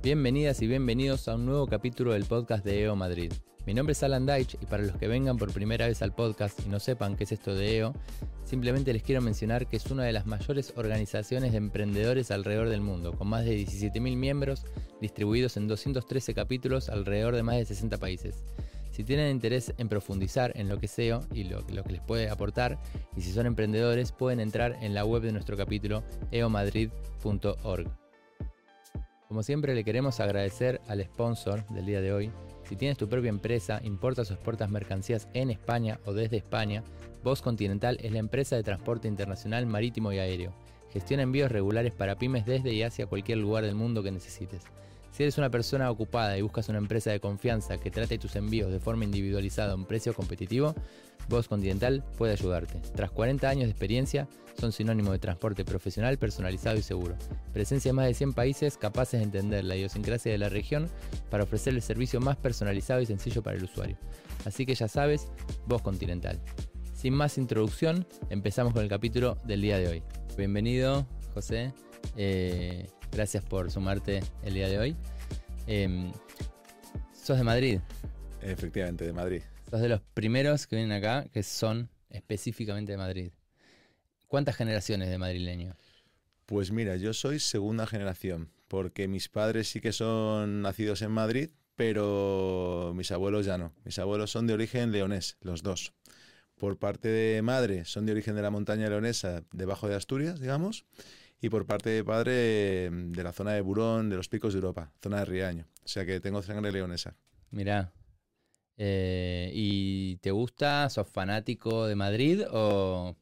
Bienvenidas y bienvenidos a un nuevo capítulo del podcast de EO Madrid. Mi nombre es Alan Deitch y para los que vengan por primera vez al podcast y no sepan qué es esto de EO, simplemente les quiero mencionar que es una de las mayores organizaciones de emprendedores alrededor del mundo, con más de 17.000 miembros distribuidos en 213 capítulos alrededor de más de 60 países. Si tienen interés en profundizar en lo que es EO y lo, lo que les puede aportar, y si son emprendedores, pueden entrar en la web de nuestro capítulo eomadrid.org. Como siempre le queremos agradecer al sponsor del día de hoy. Si tienes tu propia empresa, importas o exportas mercancías en España o desde España, Voz Continental es la empresa de transporte internacional marítimo y aéreo. Gestiona envíos regulares para pymes desde y hacia cualquier lugar del mundo que necesites. Si eres una persona ocupada y buscas una empresa de confianza que trate tus envíos de forma individualizada a un precio competitivo, Voz Continental puede ayudarte. Tras 40 años de experiencia, son sinónimo de transporte profesional, personalizado y seguro. Presencia en más de 100 países capaces de entender la idiosincrasia de la región para ofrecer el servicio más personalizado y sencillo para el usuario. Así que ya sabes, Voz Continental. Sin más introducción, empezamos con el capítulo del día de hoy. Bienvenido, José. Eh, Gracias por sumarte el día de hoy. Em, sos de Madrid. Efectivamente, de Madrid. Sos de los primeros que vienen acá que son específicamente de Madrid. ¿Cuántas generaciones de madrileño? Pues mira, yo soy segunda generación, porque mis padres sí que son nacidos en Madrid, pero mis abuelos ya no. Mis abuelos son de origen leonés, los dos. Por parte de madre son de origen de la montaña leonesa, debajo de Asturias, digamos, y por parte de padre de la zona de Burón, de los picos de Europa, zona de Riaño. O sea que tengo sangre leonesa. Mirá. Eh, ¿Y te gusta? ¿Sos fanático de Madrid o...?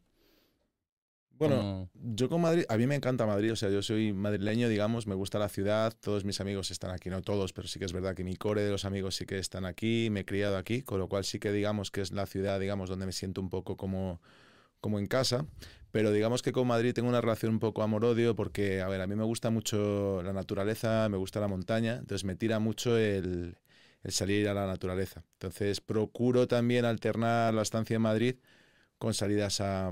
Bueno, yo con Madrid, a mí me encanta Madrid, o sea, yo soy madrileño, digamos, me gusta la ciudad, todos mis amigos están aquí, no todos, pero sí que es verdad que mi core de los amigos sí que están aquí, me he criado aquí, con lo cual sí que digamos que es la ciudad, digamos, donde me siento un poco como, como en casa, pero digamos que con Madrid tengo una relación un poco amor-odio porque, a ver, a mí me gusta mucho la naturaleza, me gusta la montaña, entonces me tira mucho el, salir a la naturaleza. Entonces procuro también alternar la estancia en Madrid con salidas a,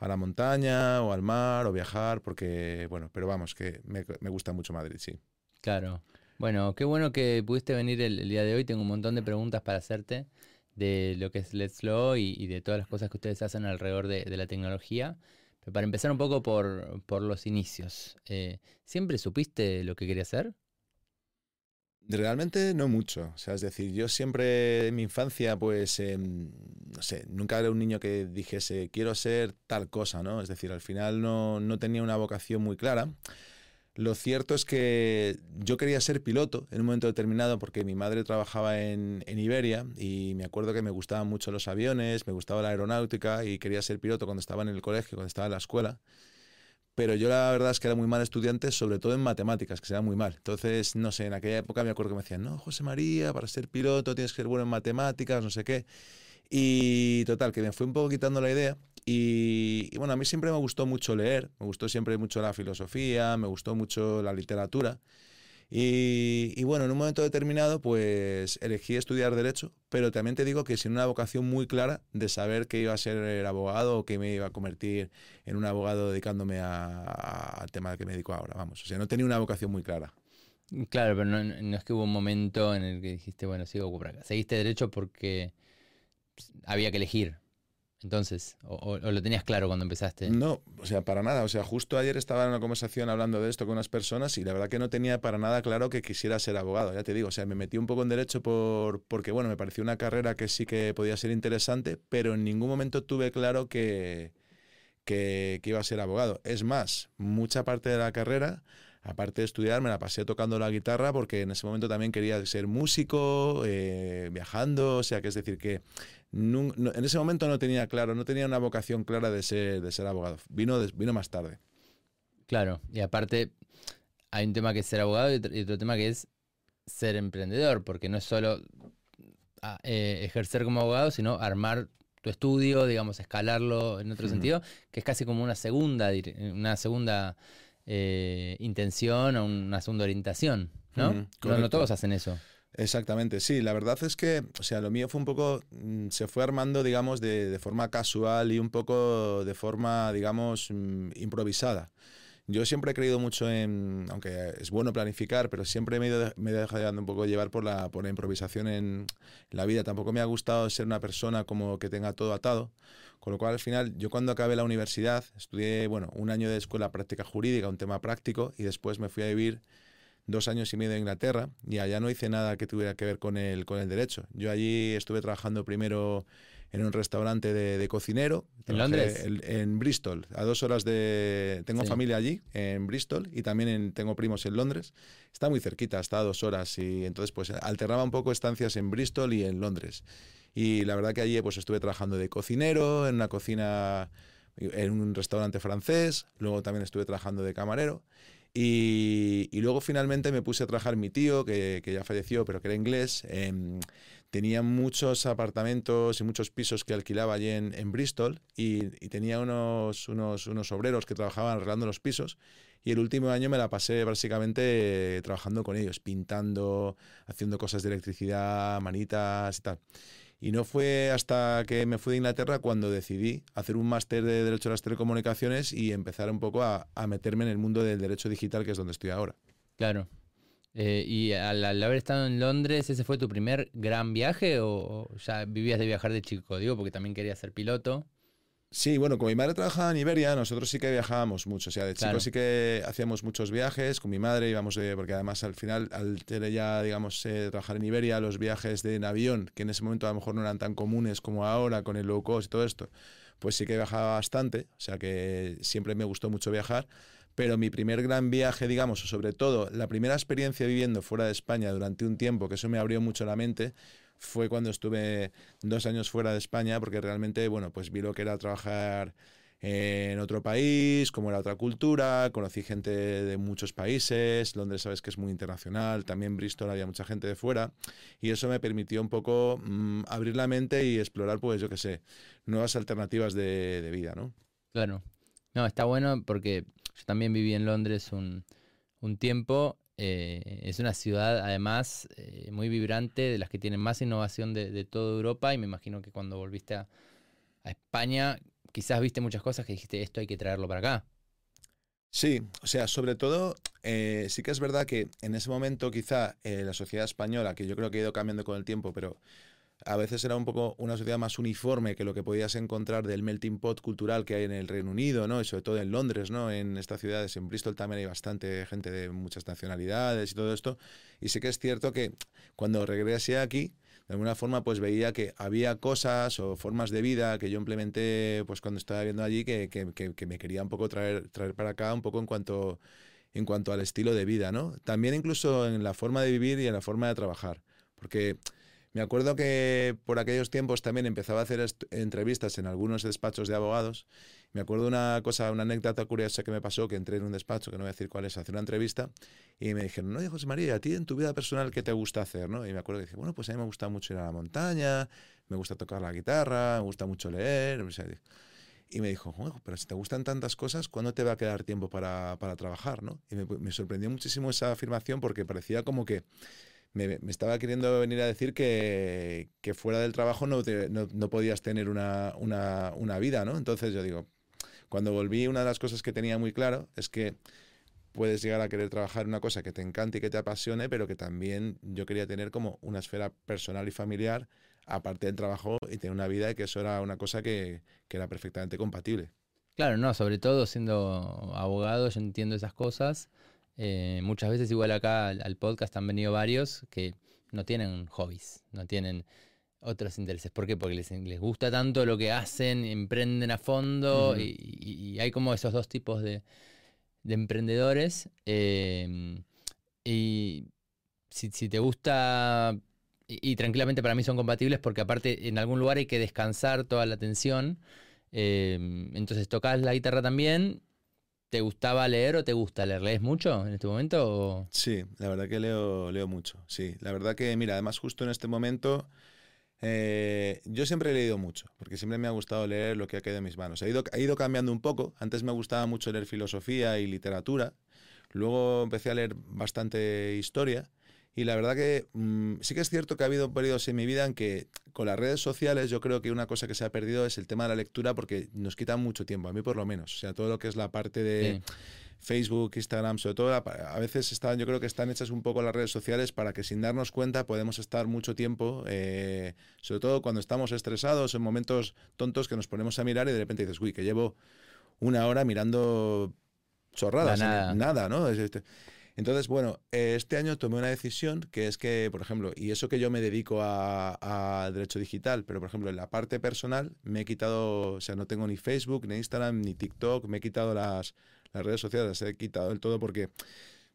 la montaña o al mar o viajar, porque, bueno, pero vamos, que me, gusta mucho Madrid, sí. Claro. Bueno, qué bueno que pudiste venir el, el, día de hoy. Tengo un montón de preguntas para hacerte de lo que es Let's Flow y, de todas las cosas que ustedes hacen alrededor de, la tecnología. Pero para empezar un poco por, por los inicios, eh, ¿siempre supiste lo que quería hacer? Realmente no mucho. O sea, es decir, yo siempre en mi infancia, pues, em, no sé, nunca era un niño que dijese, quiero ser tal cosa, ¿no? Es decir, al final no, no tenía una vocación muy clara. Lo cierto es que yo quería ser piloto en un momento determinado porque mi madre trabajaba en, Iberia y me acuerdo que me gustaban mucho los aviones, me gustaba la aeronáutica y quería ser piloto cuando estaba en el colegio, cuando estaba en la escuela. Pero yo la verdad es que era muy mal estudiante, sobre todo en matemáticas, que se da muy mal. Entonces, no sé, en aquella época me acuerdo que me decían, no, José María, para ser piloto tienes que ser bueno en matemáticas, no sé qué. Y total, que me fue un poco quitando la idea y, bueno, a mí siempre me gustó mucho leer, me gustó siempre mucho la filosofía, me gustó mucho la literatura. Y, bueno, en un momento determinado, pues elegí estudiar Derecho, pero también te digo que sin una vocación muy clara de saber que iba a ser abogado o que me iba a convertir en un abogado dedicándome al tema que me dedico ahora, vamos. O sea, no tenía una vocación muy clara. Claro, pero no, no, es que hubo un momento en el que dijiste, bueno, sigo por acá. Seguiste Derecho porque había que elegir. Entonces, o, lo tenías claro cuando empezaste? No, o sea, para nada. O sea, justo ayer estaba en una conversación hablando de esto con unas personas y la verdad que no tenía para nada claro que quisiera ser abogado, ya te digo. O sea, me metí un poco en derecho por, porque, bueno, me pareció una carrera que sí que podía ser interesante, pero en ningún momento tuve claro que, que, iba a ser abogado. Es más, mucha parte de la carrera aparte de estudiar, me la pasé tocando la guitarra porque en ese momento también quería ser músico, eh, viajando, o sea, que es decir, que en ese momento no tenía claro, no tenía una vocación clara de ser, de ser abogado. Vino, vino más tarde. Claro, y aparte hay un tema que es ser abogado y otro, tema que es ser emprendedor, porque no es solo ah, eh, ejercer como abogado, sino armar tu estudio, digamos, escalarlo en otro sentido, que es casi como una segunda, una segunda eh, intención o una segunda orientación, ¿no? no todos hacen eso. Exactamente, sí, la verdad es que, o sea, lo mío fue un poco, mm, se fue armando, digamos, de, forma casual y un poco de forma, digamos, mm, improvisada. yo siempre he creído mucho en, aunque es bueno planificar, pero siempre me he, ido, me he dejado un poco llevar por la, por la improvisación en la vida. Tampoco me ha gustado ser una persona como que tenga todo atado. Con lo cual, al final, yo cuando acabé la universidad, estudié, bueno, un año de escuela práctica jurídica, un tema práctico, y después me fui a vivir dos años y medio en Inglaterra y allá no hice nada que tuviera que ver con el, con el derecho. Yo allí estuve trabajando primero en un restaurante de, cocinero. ¿En Londres? En, Bristol, a dos horas de... Tengo familia allí, en Bristol, y también tengo primos en Londres. Está muy cerquita, está a dos horas, y entonces pues alternaba un poco estancias en Bristol y en Londres. Y la verdad que allí pues estuve trabajando de cocinero, en una cocina, en un restaurante francés, luego también estuve trabajando de camarero. Y, luego finalmente me puse a trabajar mi tío, que, ya falleció, pero que era inglés. tenía muchos apartamentos y muchos pisos que alquilaba allí en, Bristol y, tenía unos, unos, unos, obreros que trabajaban arreglando los pisos. Y el último año me la pasé básicamente trabajando con ellos, pintando, haciendo cosas de electricidad, manitas y tal. Y no fue hasta que me fui de Inglaterra cuando decidí hacer un máster de Derecho a las Telecomunicaciones y empezar un poco a, meterme en el mundo del derecho digital, que es donde estoy ahora. Claro. Eh, ¿Y al, haber estado en Londres, ese fue tu primer gran viaje o ya vivías de viajar de chico? Digo, porque también querías ser piloto. Sí, bueno, como mi madre trabajaba en Iberia, nosotros sí que viajábamos mucho. O sea, de chicos sí que hacíamos muchos viajes con mi madre, íbamos, de, porque además al final, al tener ya, digamos, eh, trabajar en Iberia, los viajes de en avión, que en ese momento a lo mejor no eran tan comunes como ahora con el low cost y todo esto, pues sí que viajaba bastante. O sea que siempre me gustó mucho viajar. Pero mi primer gran viaje, digamos, o sobre todo la primera experiencia viviendo fuera de España durante un tiempo, que eso me abrió mucho la mente, fue cuando estuve dos años fuera de España, porque realmente, bueno, pues vi lo que era trabajar en otro país, cómo era otra cultura, conocí gente de muchos países, Londres sabes que es muy internacional, también Bristol había mucha gente de fuera, y eso me permitió un poco mm, abrir la mente y explorar, pues yo qué sé, nuevas alternativas de, vida, ¿no? Claro. No, está bueno porque yo también viví en Londres un tiempo eh, es una ciudad además eh, muy vibrante, de las que tienen más innovación de, toda Europa y me imagino que cuando volviste a, España quizás viste muchas cosas que dijiste esto hay que traerlo para acá. Sí, o sea, sobre todo eh, sí que es verdad que en ese momento quizá la sociedad española, que yo creo que ha ido cambiando con el tiempo, pero a veces era un poco una sociedad más uniforme que lo que podías encontrar del melting pot cultural que hay en el Reino Unido, ¿no? Y sobre todo en Londres, ¿no? En estas ciudades, en Bristol también hay bastante gente de muchas nacionalidades y todo esto. Y sí que es cierto que cuando regresé aquí, de alguna forma pues veía que había cosas o formas de vida que yo implementé pues cuando estaba viendo allí que, que, que, me quería un poco traer, traer para acá un poco en cuanto, en cuanto al estilo de vida, ¿no? También incluso en la forma de vivir y en la forma de trabajar. Porque me acuerdo que por aquellos tiempos también empezaba a hacer entrevistas en algunos despachos de abogados. Me acuerdo una cosa, una anécdota curiosa que me pasó, que entré en un despacho, que no voy a decir cuál es, a hacer una entrevista, y me dijeron, no, José María, ¿a ti en tu vida personal qué te gusta hacer? ¿no? Y me acuerdo que dije, bueno, pues a mí me gusta mucho ir a la montaña, me gusta tocar la guitarra, me gusta mucho leer. Y me dijo, pero si te gustan tantas cosas, ¿cuándo te va a quedar tiempo para, para trabajar? ¿no? Y me, me sorprendió muchísimo esa afirmación porque parecía como que me, estaba queriendo venir a decir que, fuera del trabajo no, no, podías tener una, una, vida, ¿no? Entonces yo digo, cuando volví, una de las cosas que tenía muy claro es que puedes llegar a querer trabajar una cosa que te encante y que te apasione, pero que también yo quería tener como una esfera personal y familiar aparte del trabajo y tener una vida y que eso era una cosa que, que era perfectamente compatible. Claro, no, sobre todo siendo abogado yo entiendo esas cosas eh, muchas veces, igual acá al, podcast han venido varios que no tienen hobbies, no tienen otros intereses. ¿Por qué? Porque les, les gusta tanto lo que hacen, emprenden a fondo y, hay como esos dos tipos de, emprendedores. Em, y si, te gusta, y, tranquilamente para mí son compatibles porque aparte en algún lugar hay que descansar toda la atención. Em, entonces tocas la guitarra también ¿Te gustaba leer o te gusta leer? ¿Lees mucho en este momento? Sí, la verdad que leo, leo mucho. Sí, la verdad que, mira, además justo en este momento eh, yo siempre he leído mucho, porque siempre me ha gustado leer lo que ha quedado en mis manos. Ha ido, ha ido cambiando un poco. Antes me gustaba mucho leer filosofía y literatura. Luego empecé a leer bastante historia. Y la verdad que mm, sí que es cierto que ha habido periodos en mi vida en que con las redes sociales yo creo que una cosa que se ha perdido es el tema de la lectura porque nos quita mucho tiempo, a mí por lo menos. O sea, todo lo que es la parte de Facebook, Instagram, sobre todo, a veces están, yo creo que están hechas un poco las redes sociales para que sin darnos cuenta podemos estar mucho tiempo, eh, sobre todo cuando estamos estresados, en momentos tontos que nos ponemos a mirar y de repente dices, uy, que llevo una hora mirando chorradas, nada. nada, ¿no? Entonces, bueno, este año tomé una decisión que es que, por ejemplo, y eso que yo me dedico a, derecho digital, pero por ejemplo, en la parte personal me he quitado, o sea, no tengo ni Facebook, ni Instagram, ni TikTok, me he quitado las, redes sociales, he quitado del todo porque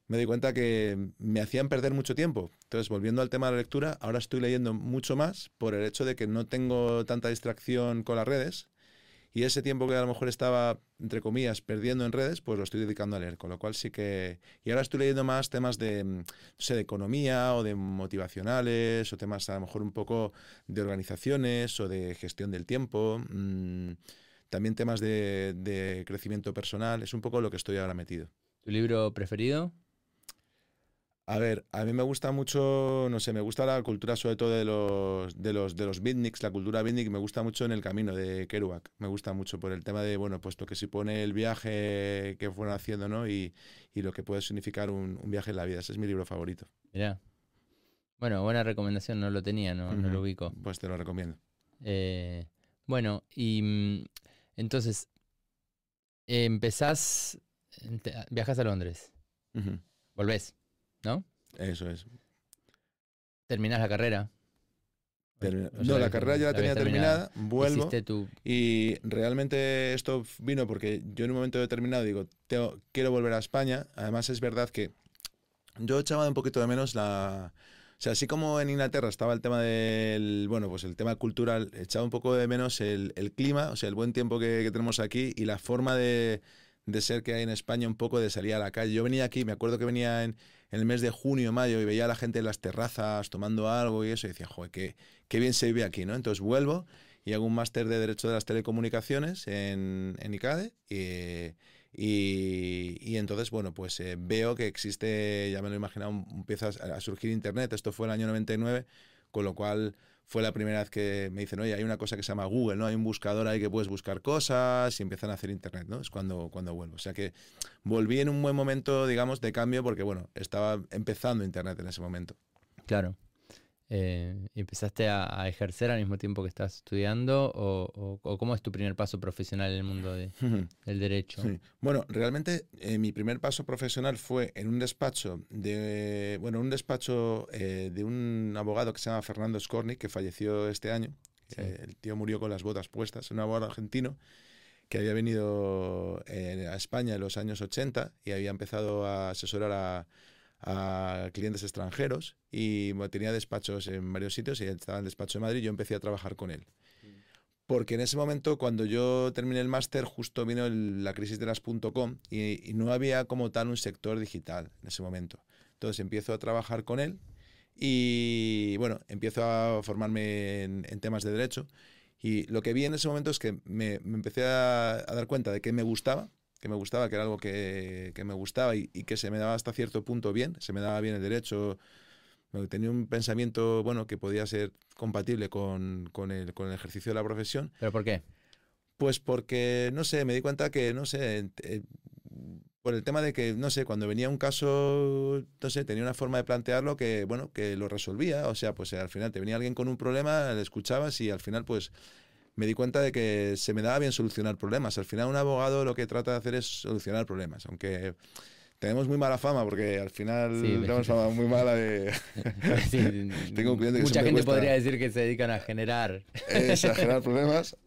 me di cuenta que me hacían perder mucho tiempo. Entonces, volviendo al tema de la lectura, ahora estoy leyendo mucho más por el hecho de que no tengo tanta distracción con las redes y ese tiempo que a lo mejor estaba, entre comillas, perdiendo en redes, pues lo estoy dedicando a leer. Con lo cual sí que... Y ahora estoy leyendo más temas de, mm, no sé, de economía o de motivacionales o temas a lo mejor un poco de organizaciones o de gestión del tiempo. Mm, también temas de, de crecimiento personal. Es un poco lo que estoy ahora metido. ¿Tu libro preferido? A ver, a mí me gusta mucho, no sé, me gusta la cultura sobre todo de los de los de los beatniks, la cultura beatnik me gusta mucho en el camino de Kerouac, me gusta mucho por el tema de, bueno, puesto que si pone el viaje que fueron haciendo, ¿no? Y, lo que puede significar un, viaje en la vida, ese es mi libro favorito. Mira. Bueno, buena recomendación, no lo tenía, no, no lo ubico. Pues te lo recomiendo. Eh, bueno, y mm, entonces, empezás, viajas a Londres, volvés. ¿No? Eso es. Terminas la carrera. no, la carrera ya la tenía terminada, vuelvo. Y realmente esto vino porque yo en un momento determinado digo, quiero volver a España. Además es verdad que yo echaba un poquito de menos la... O sea, así como en Inglaterra estaba el tema del, bueno, pues el tema cultural, echaba un poco de menos el, clima, o sea, el buen tiempo que tenemos aquí y la forma de, de ser que hay en España un poco de salir a la calle. Yo venía aquí, me acuerdo que venía en, el mes de junio, mayo, y veía a la gente en las terrazas tomando algo y eso, y decía, joder, qué, qué bien se vive aquí, ¿no? Entonces vuelvo y hago un máster de Derecho de las Telecomunicaciones en, en ICADE y, y, entonces, bueno, pues eh, veo que existe, ya me lo he imaginado, empieza a surgir Internet, esto fue el año 99, con lo cual fue la primera vez que me dicen, oye, hay una cosa que se llama Google, ¿no? Hay un buscador ahí que puedes buscar cosas y empiezan a hacer Internet, ¿no? Es cuando, cuando vuelvo. O sea que volví en un buen momento, digamos, de cambio porque, bueno, estaba empezando Internet en ese momento. Claro. Eh, ¿Empezaste a, ejercer al mismo tiempo que estás estudiando o, cómo es tu primer paso profesional en el mundo del derecho? Bueno, realmente eh, mi primer paso profesional fue en un despacho de, bueno, un despacho eh, de un abogado que se llama Fernando Scorni, que falleció este año. el tío murió con las botas puestas, un abogado argentino que había venido a España en los años 80 y había empezado a asesorar a a clientes extranjeros y tenía despachos en varios sitios y estaba en el despacho de Madrid y yo empecé a trabajar con él. Porque en ese momento, cuando yo terminé el máster, justo vino la crisis de las .com y, no había como tal un sector digital en ese momento. Entonces empiezo a trabajar con él y bueno, empiezo a formarme en, temas de derecho. Y lo que vi en ese momento es que me, empecé a, a, dar cuenta de que me gustaba, que me gustaba, que era algo que, me gustaba y, que se me daba hasta cierto punto bien, se me daba bien el derecho, tenía un pensamiento bueno que podía ser compatible con, el, con el ejercicio de la profesión. ¿Pero por qué? Pues porque, no sé, me di cuenta que, no sé, eh, por el tema de que, no sé, cuando venía un caso, no sé, tenía una forma de plantearlo que, bueno, que lo resolvía. O sea, pues al final te venía alguien con un problema, le escuchabas y al final, pues me di cuenta de que se me daba bien solucionar problemas. Al final un abogado lo que trata de hacer es solucionar problemas, aunque tenemos muy mala fama porque al final tenemos fama muy mala de... Tengo un Mucha gente podría decir que se dedican a generar... a generar problemas.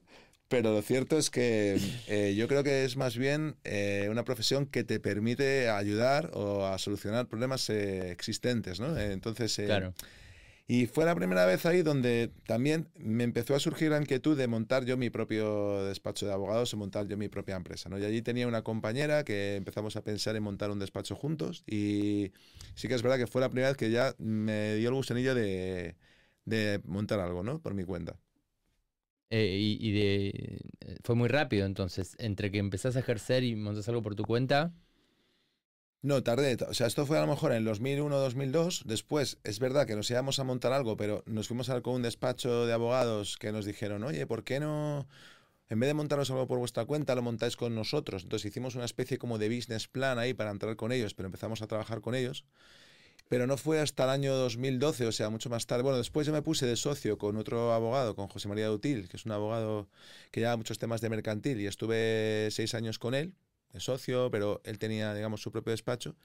Pero lo cierto es que eh, yo creo que es más bien eh, una profesión que te permite ayudar o a solucionar problemas eh, existentes, ¿no? Entonces, claro. Y fue la primera vez ahí donde también me empezó a surgir la inquietud de montar yo mi propio despacho de abogados o montar yo mi propia empresa. ¿no? Y allí tenía una compañera que empezamos a pensar en montar un despacho juntos y sí que es verdad que fue la primera vez que ya me dio el gusanillo de, de montar algo, ¿no? Por mi cuenta. Eh, y, de, eh, fue muy rápido entonces, entre que empezás a ejercer y montas algo por tu cuenta. No, tardé. O sea, esto fue a lo mejor en el 2001, 2002. Después, es verdad que nos íbamos a montar algo, pero nos fuimos a, con un despacho de abogados que nos dijeron, oye, ¿por qué no, en vez de montaros algo por vuestra cuenta, lo montáis con nosotros. Entonces hicimos una especie como de business plan ahí para entrar con ellos, pero empezamos a trabajar con ellos. Pero no fue hasta el año 2012, o sea, mucho más tarde. Bueno, después yo me puse de socio con otro abogado, con José María Dutil, que es un abogado que lleva muchos temas de mercantil, y estuve seis años con él, socio, pero él tenía, digamos, su propio despacho.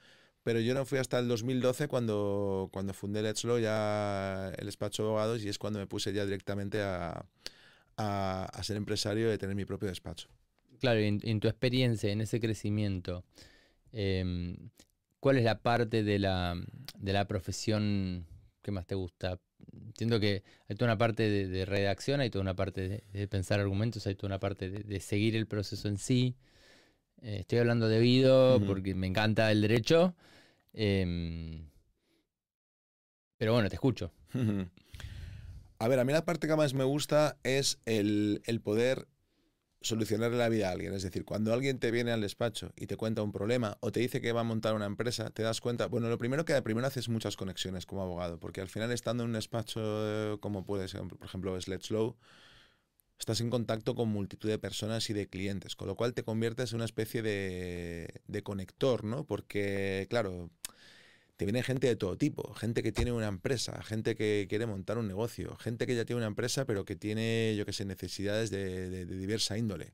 Pero yo no fui hasta el 2012 cuando, cuando fundé Let's Law, ya el despacho de abogados, y es cuando me puse ya directamente a, a, ser empresario y a tener mi propio despacho. Claro, en, en tu experiencia, en ese crecimiento, eh, ¿Cuál es la parte de la, de la profesión que más te gusta? Entiendo que hay toda una parte de, redacción, hay toda una parte de, pensar argumentos, hay toda una parte de, seguir el proceso en sí. Eh, estoy hablando de porque me encanta el derecho. Em, pero bueno, te escucho. A ver, a mí la parte que más me gusta es el, el poder solucionarle la vida a alguien. Es decir, cuando alguien te viene al despacho y te cuenta un problema o te dice que va a montar una empresa, te das cuenta, bueno, lo primero que primero haces muchas conexiones como abogado, porque al final estando en un despacho eh, como puede ser, por ejemplo, Let's Low, estás en contacto con multitud de personas y de clientes, con lo cual te conviertes en una especie de, de conector, ¿no? Porque, claro, te viene gente de todo tipo, gente que tiene una empresa, gente que quiere montar un negocio, gente que ya tiene una empresa pero que tiene, yo qué sé, necesidades de, diversa índole.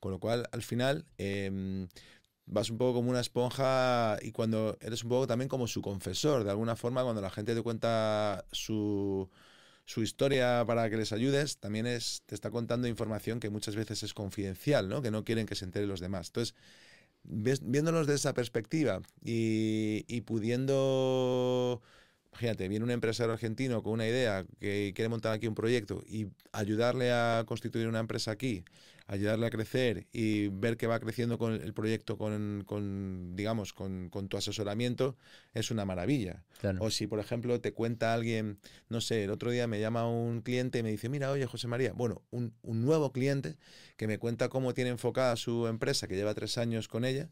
Con lo cual, al final, em, vas un poco como una esponja y cuando eres un poco también como su confesor, de alguna forma, cuando la gente te cuenta su, su historia para que les ayudes, también te está contando información que muchas veces es confidencial, ¿no? que no quieren que se enteren los demás. Entonces, viéndonos de esa perspectiva y, y pudiendo Imagínate, viene un empresario argentino con una idea que quiere montar aquí un proyecto y ayudarle a constituir una empresa aquí, ayudarle a crecer y ver que va creciendo con el proyecto con, digamos, con, tu asesoramiento, es una maravilla. O si, por ejemplo, te cuenta alguien, no sé, el otro día me llama un cliente y me dice, mira, oye, José María, bueno, un, un nuevo cliente que me cuenta cómo tiene enfocada su empresa, que lleva tres años con ella,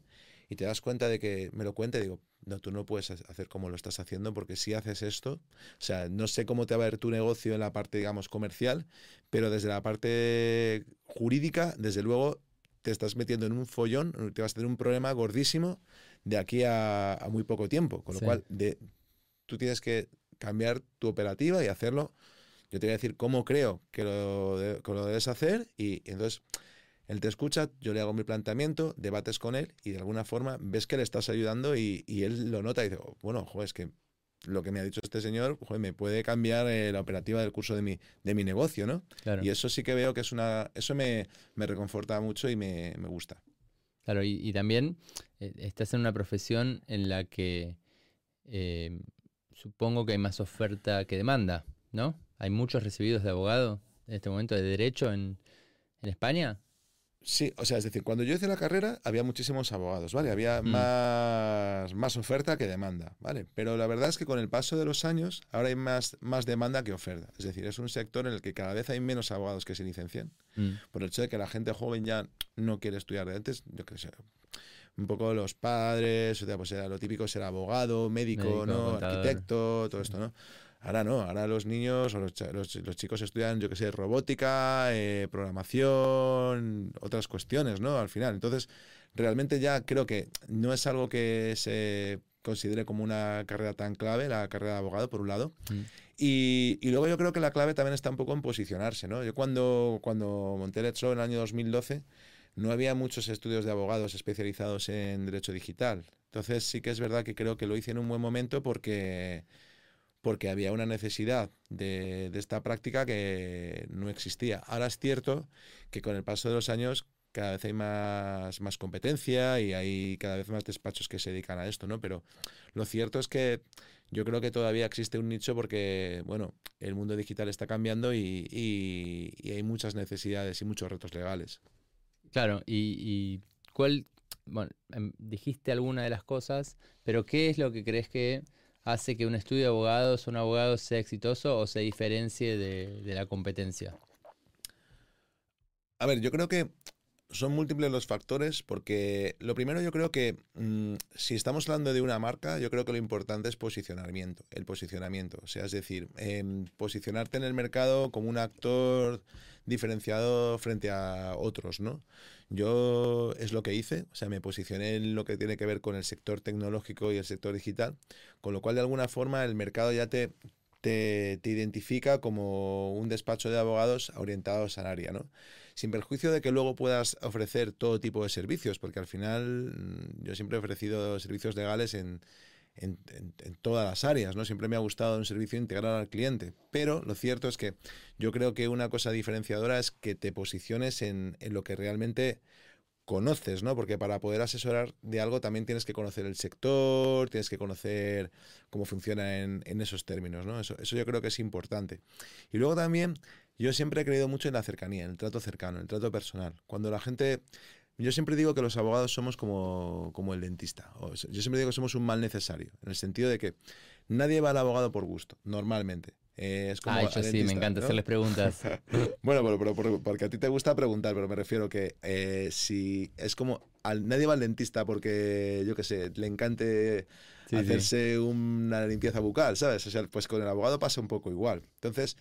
y te das cuenta de que me lo cuenta y digo, no, tú no puedes hacer como lo estás haciendo porque si haces esto, o sea, no sé cómo te va a ver tu negocio en la parte, digamos, comercial, pero desde la parte jurídica, desde luego, te estás metiendo en un follón, te vas a tener un problema gordísimo de aquí a, muy poco tiempo, con lo cual de, tú tienes que cambiar tu operativa y hacerlo. Yo te voy a decir cómo creo que lo, que lo debes hacer y entonces él te escucha, yo le hago mi planteamiento, debates con él y de alguna forma ves que le estás ayudando y, él lo nota y dice, oh, bueno, joder, es que lo que me ha dicho este señor joder, me puede cambiar eh, la operativa del curso de mi, de mi negocio, ¿no? Y eso sí que veo que es una... Eso me, reconforta mucho y me, gusta. Claro, y, también eh, estás en una profesión en la que eh, supongo que hay más oferta que demanda, ¿no? Hay muchos recibidos de abogado en este momento de derecho en, en España. Sí, o sea, es decir, cuando yo hice la carrera había muchísimos abogados, ¿vale? Había mm. más, más oferta que demanda, ¿vale? Pero la verdad es que con el paso de los años ahora hay más, más demanda que oferta. Es decir, es un sector en el que cada vez hay menos abogados que se licencian mm. por el hecho de que la gente joven ya no quiere estudiar de antes, yo qué sé, un poco los padres, o sea, pues era lo típico ser abogado, médico, ¿no? Arquitecto, todo esto, ¿no? Ahora no, ahora los niños o los, los, chicos estudian, yo que sé, robótica, eh, programación, otras cuestiones, ¿no? Al final. Entonces, realmente ya creo que no es algo que se considere como una carrera tan clave, la carrera de abogado, por un lado. Mm. Y, y, luego yo creo que la clave también está un poco en posicionarse, ¿no? Yo cuando, cuando monté el en el año 2012, no había muchos estudios de abogados especializados en derecho digital. Entonces sí que es verdad que creo que lo hice en un buen momento porque porque había una necesidad de, esta práctica que no existía. Ahora es cierto que con el paso de los años cada vez hay más, competencia y hay cada vez más despachos que se dedican a esto, ¿no? Pero lo cierto es que yo creo que todavía existe un nicho porque, bueno, el mundo digital está cambiando y, hay muchas necesidades y muchos retos legales. Claro, y, y cuál, bueno, em, dijiste alguna de las cosas, pero ¿qué es lo que crees que hace que un estudio de abogados, un abogado sea exitoso o se diferencie de, la competencia? A ver, yo creo que son múltiples los factores porque lo primero yo creo que mm, si estamos hablando de una marca, yo creo que lo importante es posicionamiento, el posicionamiento. O sea, es decir, em, posicionarte en el mercado como un actor diferenciado frente a otros, ¿no? Yo es lo que hice, o sea, me posicioné en lo que tiene que ver con el sector tecnológico y el sector digital, con lo cual de alguna forma el mercado ya te, te, te identifica como un despacho de abogados orientados al área, ¿no? sin perjuicio de que luego puedas ofrecer todo tipo de servicios, porque al final mm, yo siempre he ofrecido servicios legales en, en, todas las áreas, ¿no? Siempre me ha gustado un servicio integral al cliente. Pero lo cierto es que yo creo que una cosa diferenciadora es que te posiciones en, lo que realmente conoces, ¿no? Porque para poder asesorar de algo también tienes que conocer el sector, tienes que conocer cómo funciona en, en esos términos, ¿no? Eso, eso yo creo que es importante. Y luego también yo siempre he creído mucho en la cercanía, en el trato cercano, en el trato personal. Cuando la gente yo siempre digo que los abogados somos como, como el dentista. yo siempre digo que somos un mal necesario, en el sentido de que nadie va al abogado por gusto, normalmente. es como ah, sí, me encanta hacerles preguntas. bueno, pero, porque a ti te gusta preguntar, pero me refiero que eh, si es como al, nadie va al dentista porque, yo qué sé, le encante hacerse una limpieza bucal, ¿sabes? O sea, pues con el abogado pasa un poco igual. Entonces,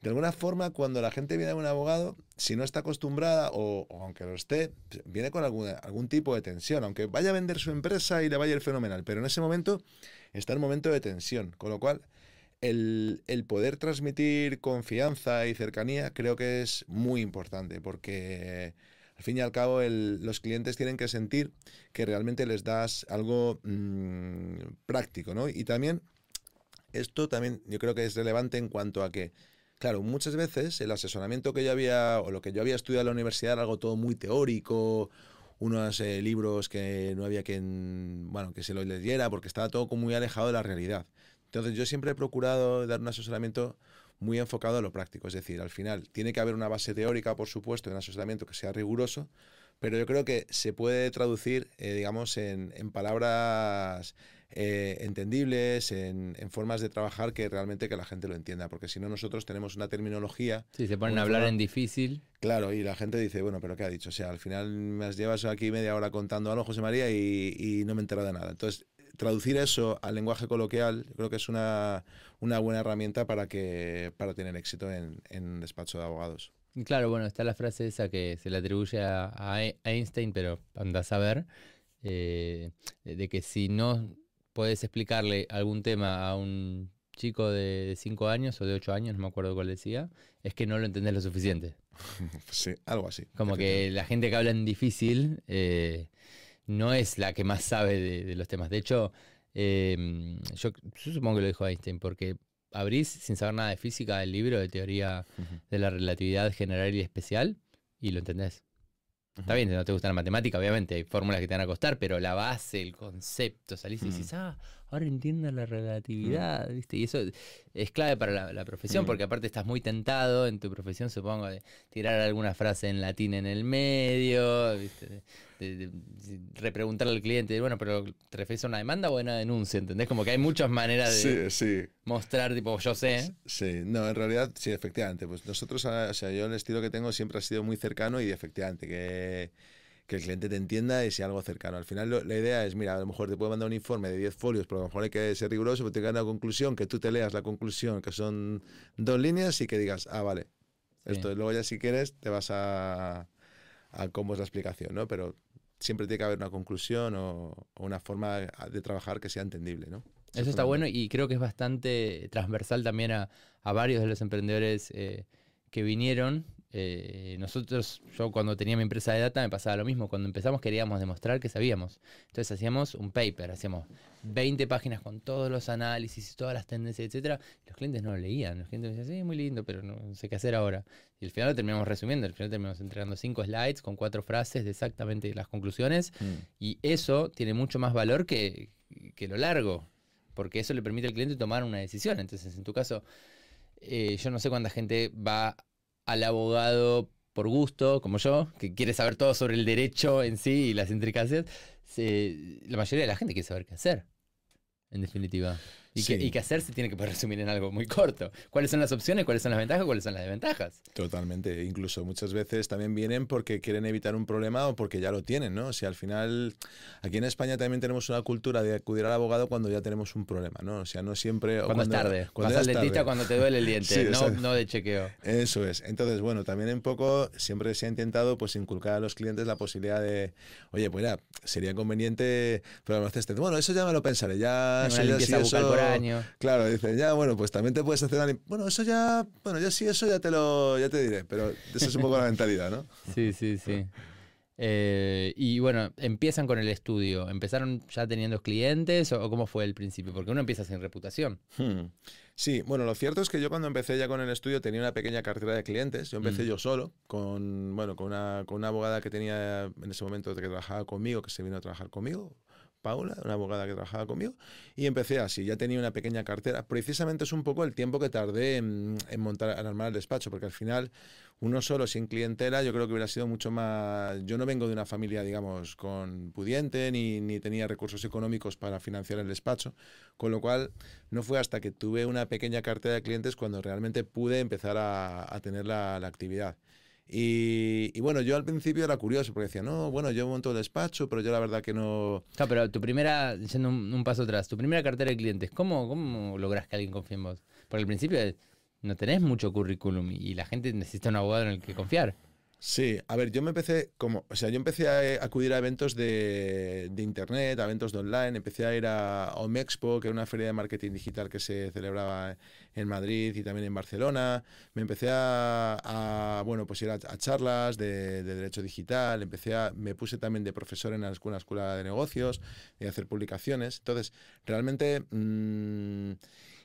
de alguna forma, cuando la gente viene a un abogado, si no está acostumbrada o, aunque lo esté, viene con algún, tipo de tensión, aunque vaya a vender su empresa y le vaya ir fenomenal, pero en ese momento está el momento de tensión, con lo cual el, poder transmitir confianza y cercanía creo que es muy importante, porque al fin y al cabo los clientes tienen que sentir que realmente les das algo mm, práctico, ¿no? Y también, esto también yo creo que es relevante en cuanto a que Claro, muchas veces el asesoramiento que yo había, o lo que yo había estudiado en la universidad era algo todo muy teórico, unos eh, libros que no había quien, bueno, que se los leyera, porque estaba todo muy alejado de la realidad. Entonces yo siempre he procurado dar un asesoramiento muy enfocado a lo práctico, es decir, al final tiene que haber una base teórica, por supuesto, en asesoramiento que sea riguroso, pero yo creo que se puede traducir, eh, digamos, en, en palabras eh, entendibles, en, formas de trabajar que realmente que la gente lo entienda, porque si no nosotros tenemos una terminología... Sí, se ponen a hablar en difícil. Claro, y la gente dice, bueno, pero ¿qué ha dicho? O sea, al final me llevas aquí media hora contando algo, José María, y, no me he enterado de nada. Entonces, traducir eso al lenguaje coloquial creo que es una, una buena herramienta para, que, para tener éxito en, en despacho de abogados. Claro, bueno, está la frase esa que se le atribuye a, Einstein, pero anda a saber, eh, de que si no puedes explicarle algún tema a un chico de 5 años o de 8 años, no me acuerdo cuál decía, es que no lo entendés lo suficiente. sí, algo así. Como que la gente que habla en difícil eh, no es la que más sabe de, los temas. De hecho, em, yo, supongo que lo dijo Einstein, porque abrís sin saber nada de física el libro de teoría de la relatividad general y especial y lo entendés. Está bien, no te gusta la matemática, obviamente, hay fórmulas que te van a costar, pero la base, el concepto, salís y dices, ah, ahora entiendo la relatividad, ¿viste? Y eso es clave para la, profesión, porque aparte estás muy tentado en tu profesión, supongo, de tirar alguna frase en latín en el medio, ¿viste? De, repreguntarle al cliente, bueno, pero ¿te refieres a una demanda o a una denuncia? ¿Entendés? Como que hay muchas maneras de mostrar, tipo, yo sé. Sí, no, en realidad, sí, efectivamente. Pues nosotros, o sea, yo el estilo que tengo siempre ha sido muy cercano y efectivamente que que el cliente te entienda y sea algo cercano. Al final la idea es, mira, a lo mejor te puedo mandar un informe de 10 folios, pero a lo mejor hay que ser riguroso, pero te una conclusión, que tú te leas la conclusión, que son dos líneas y que digas, ah, vale, esto. Luego ya si quieres te vas a, a cómo es la explicación, ¿no? Pero siempre tiene que haber una conclusión o, una forma de trabajar que sea entendible, ¿no? Eso, está bueno y creo que es bastante transversal también a, a varios de los emprendedores eh, que vinieron eh, nosotros, yo cuando tenía mi empresa de data me pasaba lo mismo. Cuando empezamos queríamos demostrar que sabíamos. Entonces hacíamos un paper, hacíamos 20 páginas con todos los análisis y todas las tendencias, etcétera. Los clientes no lo leían. Los clientes decían, sí, muy lindo, pero no sé qué hacer ahora. Y al final lo terminamos resumiendo. Al final terminamos entregando cinco slides con cuatro frases de exactamente las conclusiones. Mm. Y eso tiene mucho más valor que, que lo largo. Porque eso le permite al cliente tomar una decisión. Entonces, en tu caso, eh, yo no sé cuánta gente va al abogado por gusto, como yo, que quiere saber todo sobre el derecho en sí y las intricacias, la mayoría de la gente quiere saber qué hacer, en definitiva. Y, que, hacer se tiene que poder resumir en algo muy corto. ¿Cuáles son las opciones? ¿Cuáles son las ventajas? ¿Cuáles son las desventajas? Totalmente. Incluso muchas veces también vienen porque quieren evitar un problema o porque ya lo tienen, ¿no? O sea, al final, aquí en España también tenemos una cultura de acudir al abogado cuando ya tenemos un problema, ¿no? O sea, no siempre... Cuando, cuando es tarde. Cuando Vas al dentista cuando te duele el diente, no, no, de chequeo. Eso es. Entonces, bueno, también un poco siempre se ha intentado pues inculcar a los clientes la posibilidad de, oye, pues ya, sería conveniente, pero este, bueno, eso ya me lo pensaré, ya... Una bucal por Claro, dicen, ya, bueno, pues también te puedes hacer una Bueno, eso ya, bueno, ya sí, eso ya te lo, ya te diré, pero esa es un poco la mentalidad, ¿no? Sí, sí, sí. Eh, y bueno, empiezan con el estudio. ¿Empezaron ya teniendo clientes o, cómo fue el principio? Porque uno empieza sin reputación. Hmm. Sí, bueno, lo cierto es que yo cuando empecé ya con el estudio tenía una pequeña cartera de clientes. Yo empecé mm. yo solo, con, bueno, con una, con una abogada que tenía en ese momento que trabajaba conmigo, que se vino a trabajar conmigo, Paula, una abogada que trabajaba conmigo, y empecé así, ya tenía una pequeña cartera. Precisamente es un poco el tiempo que tardé en, montar, en armar el despacho, porque al final uno solo sin clientela yo creo que hubiera sido mucho más... Yo no vengo de una familia, digamos, con pudiente, ni, tenía recursos económicos para financiar el despacho, con lo cual no fue hasta que tuve una pequeña cartera de clientes cuando realmente pude empezar a, tener la actividad. Y, bueno, yo al principio era curioso porque decía, no, bueno, yo monto el despacho, pero yo la verdad que no. Claro, pero tu primera, yendo un, paso atrás, tu primera cartera de clientes, ¿cómo, cómo logras que alguien confíe en vos? Porque al principio no tenés mucho currículum y la gente necesita un abogado en el que confiar. Sí, a ver, yo me empecé como, o sea, yo empecé a acudir a eventos de, internet, a eventos de online, empecé a ir a Omexpo, que era una feria de marketing digital que se celebraba en Madrid y también en Barcelona. Me empecé a, bueno, pues ir a, charlas de, derecho digital, empecé a, me puse también de profesor en una escuela de negocios, de hacer publicaciones. Entonces, realmente mm,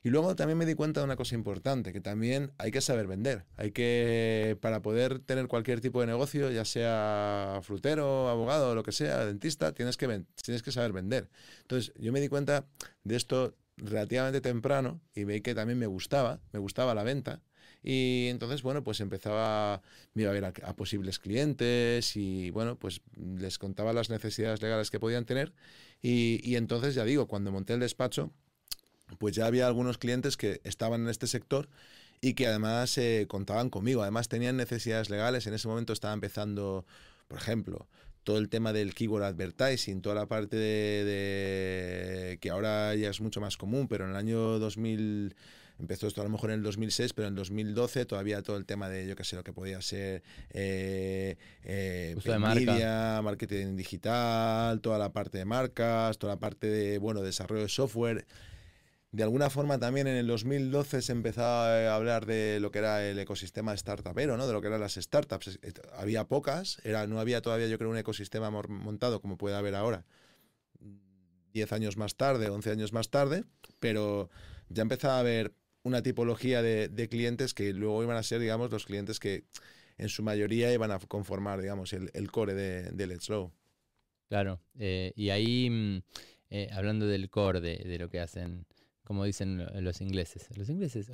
y luego también me di cuenta de una cosa importante, que también hay que saber vender. Hay que, para poder tener cualquier tipo de negocio, ya sea frutero, abogado, lo que sea, dentista, tienes que, tienes que saber vender. Entonces, yo me di cuenta de esto relativamente temprano y veí que también me gustaba, me gustaba la venta. Y entonces, bueno, pues empezaba, me iba a ver a, posibles clientes y, bueno, pues les contaba las necesidades legales que podían tener. Y entonces, ya digo, cuando monté el despacho, pues ya había algunos clientes que estaban en este sector y que además eh, contaban conmigo. Además tenían necesidades legales. En ese momento estaba empezando, por ejemplo, todo el tema del keyword advertising, toda la parte de, que ahora ya es mucho más común, pero en el año 2000 empezó esto a lo mejor en el 2006, pero en el 2012 todavía todo el tema de, yo qué sé, lo que podía ser eh, eh media, marketing digital, toda la parte de marcas, toda la parte de, bueno, desarrollo de software de alguna forma también en el 2012 se empezaba a hablar de lo que era el ecosistema startupero, ¿no? de lo que eran las startups. Había pocas, era, no había todavía yo creo un ecosistema montado como puede haber ahora, 10 años más tarde, 11 años más tarde, pero ya empezaba a haber una tipología de, clientes que luego iban a ser, digamos, los clientes que en su mayoría iban a conformar, digamos, el, core de, Let's Go. Claro, eh, y ahí, mm, eh, hablando del core de lo que hacen como dicen los ingleses. Los ingleses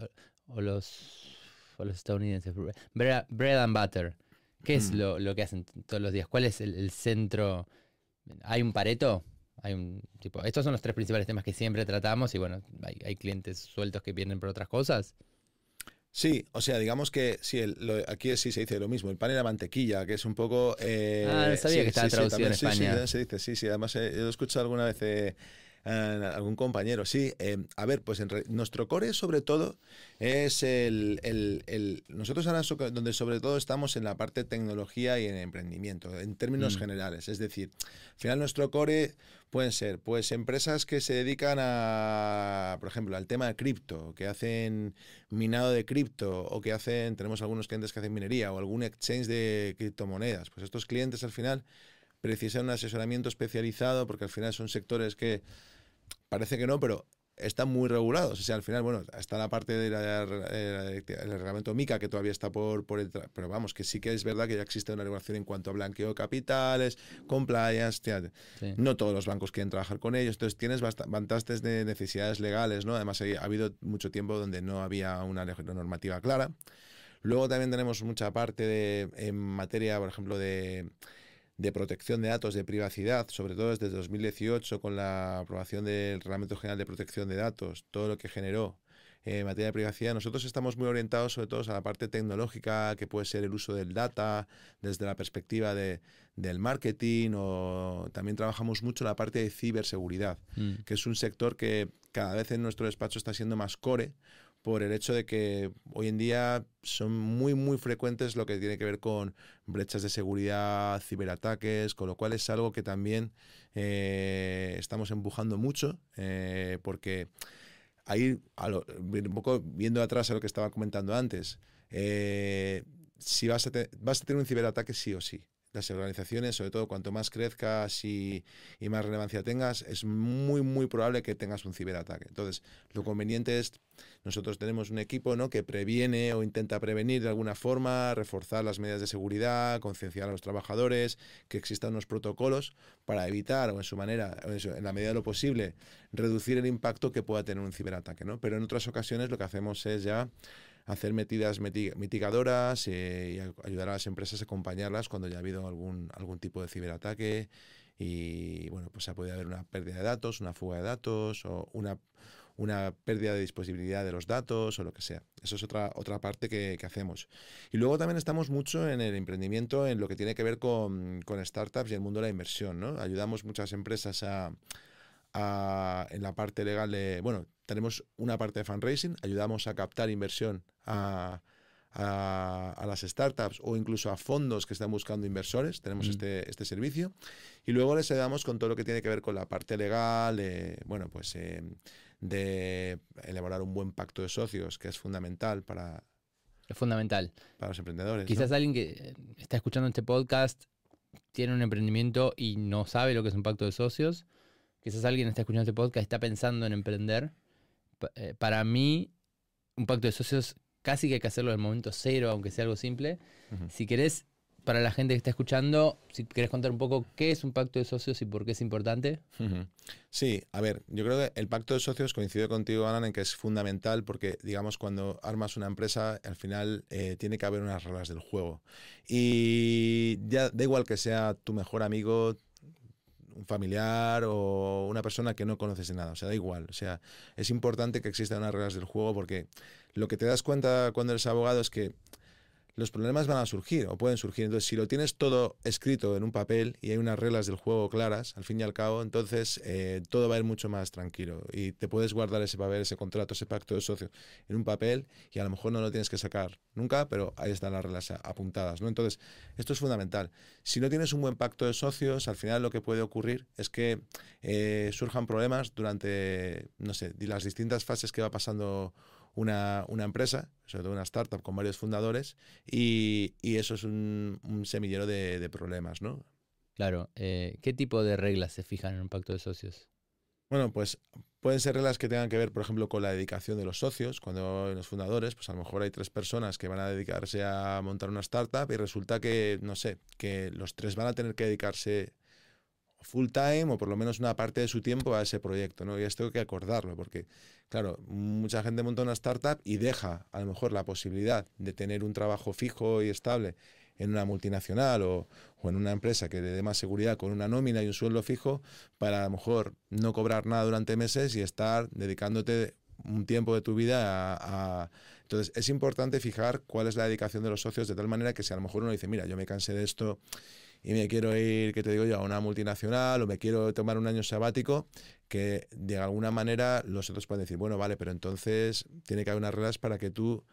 o, los, los estadounidenses. Bread, and butter. ¿Qué es hmm. lo, que hacen todos los días? ¿Cuál es el, centro? ¿Hay un pareto? Hay un tipo. Estos son los tres principales temas que siempre tratamos y bueno, hay, clientes sueltos que vienen por otras cosas. Sí, o sea, digamos que sí, aquí sí se dice lo mismo, el pan y la mantequilla, que es un poco... Eh, ah, no sabía que estaba traducido en España. Sí, se dice, sí, sí, además he, he escuchado alguna vez eh, algún compañero, sí. Eh, a ver, pues en nuestro core sobre todo es el, el, Nosotros ahora donde sobre todo estamos en la parte de tecnología y en emprendimiento, en términos mm. generales. Es decir, al final nuestro core pueden ser pues empresas que se dedican a, por ejemplo, al tema de cripto, que hacen minado de cripto o que hacen, tenemos algunos clientes que hacen minería o algún exchange de criptomonedas. Pues estos clientes al final precisan un asesoramiento especializado porque al final son sectores que parece que no, pero están muy regulados. O sea, al final, bueno, está la parte del de reglamento MICA que todavía está por, por. Pero vamos, que sí que es verdad que ya existe una regulación en cuanto a blanqueo de capitales, compliance, no todos los bancos quieren trabajar con ellos, entonces tienes bastantes de necesidades legales, ¿no? Además, ha habido mucho tiempo donde no había una normativa clara. Luego también tenemos mucha parte de, en materia, por ejemplo, de de protección de datos, de privacidad, sobre todo desde 2018 con la aprobación del Reglamento General de Protección de Datos, todo lo que generó en materia de privacidad, nosotros estamos muy orientados sobre todo a la parte tecnológica, que puede ser el uso del data desde la perspectiva de, del marketing, o también trabajamos mucho la parte de ciberseguridad, mm. que es un sector que cada vez en nuestro despacho está siendo más core por el hecho de que hoy en día son muy, muy frecuentes lo que tiene que ver con brechas de seguridad, ciberataques, con lo cual es algo que también eh, estamos empujando mucho, eh, porque ahí, un poco viendo atrás a lo que estaba comentando antes, eh, si a, vas a tener un ciberataque sí o sí las organizaciones, sobre todo cuanto más crezcas y, más relevancia tengas, es muy, muy probable que tengas un ciberataque. Entonces, lo conveniente es, nosotros tenemos un equipo ¿no? que previene o intenta prevenir de alguna forma, reforzar las medidas de seguridad, concienciar a los trabajadores, que existan unos protocolos para evitar, o en su manera, en la medida de lo posible, reducir el impacto que pueda tener un ciberataque. ¿no? Pero en otras ocasiones lo que hacemos es ya hacer medidas mitigadoras eh, y ayudar a las empresas a acompañarlas cuando ya ha habido algún, algún tipo de ciberataque y bueno, pues ha podido haber una pérdida de datos, una fuga de datos o una, una pérdida de disponibilidad de los datos o lo que sea. Eso es otra, otra parte que, hacemos. Y luego también estamos mucho en el emprendimiento, en lo que tiene que ver con, con startups y el mundo de la inversión. ¿no? Ayudamos muchas empresas a, en la parte legal de, bueno, tenemos una parte de fundraising, ayudamos a captar inversión a, a, las startups o incluso a fondos que están buscando inversores, tenemos mm. este, este servicio, y luego les ayudamos con todo lo que tiene que ver con la parte legal, de, bueno, pues eh, de elaborar un buen pacto de socios, que es fundamental para... Es fundamental. Para los emprendedores. Quizás alguien que está escuchando este podcast tiene un emprendimiento y no sabe lo que es un pacto de socios quizás alguien está escuchando este podcast y está pensando en emprender. Eh, para mí, un pacto de socios casi que hay que hacerlo en el momento cero, aunque sea algo simple. Si querés, para la gente que está escuchando, si querés contar un poco qué es un pacto de socios y por qué es importante. Sí, a ver, yo creo que el pacto de socios coincide contigo, Alan, en que es fundamental porque, digamos, cuando armas una empresa, al final eh, tiene que haber unas reglas del juego. Y ya da igual que sea tu mejor amigo, un familiar o una persona que no conoces de nada, o sea, da igual, o sea, es importante que existan unas reglas del juego porque lo que te das cuenta cuando eres abogado es que los problemas van a surgir o pueden surgir. Entonces, si lo tienes todo escrito en un papel y hay unas reglas del juego claras, al fin y al cabo, entonces eh, todo va a ir mucho más tranquilo y te puedes guardar ese papel, ese contrato, ese pacto de socio en un papel y a lo mejor no lo tienes que sacar nunca, pero ahí están las reglas apuntadas. ¿no? Entonces, esto es fundamental. Si no tienes un buen pacto de socios, al final lo que puede ocurrir es que eh, surjan problemas durante, no sé, las distintas fases que va pasando una, empresa, sobre todo una startup con varios fundadores, y, eso es un, semillero de, problemas, ¿no? Claro. Eh, ¿Qué tipo de reglas se fijan en un pacto de socios? Bueno, pues pueden ser reglas que tengan que ver, por ejemplo, con la dedicación de los socios. Cuando los fundadores, pues a lo mejor hay tres personas que van a dedicarse a montar una startup y resulta que, no sé, que los tres van a tener que dedicarse full time o por lo menos una parte de su tiempo a ese proyecto, ¿no? Y esto hay que acordarlo, porque, claro, mucha gente monta una startup y deja a lo mejor la posibilidad de tener un trabajo fijo y estable en una multinacional o, en una empresa que le dé más seguridad con una nómina y un sueldo fijo para a lo mejor no cobrar nada durante meses y estar dedicándote un tiempo de tu vida a, a... Entonces, es importante fijar cuál es la dedicación de los socios de tal manera que si a lo mejor uno dice, mira, yo me cansé de esto y me quiero ir, que te digo yo, a una multinacional o me quiero tomar un año sabático, que de alguna manera los otros pueden decir, bueno, vale, pero entonces tiene que haber unas reglas para que tú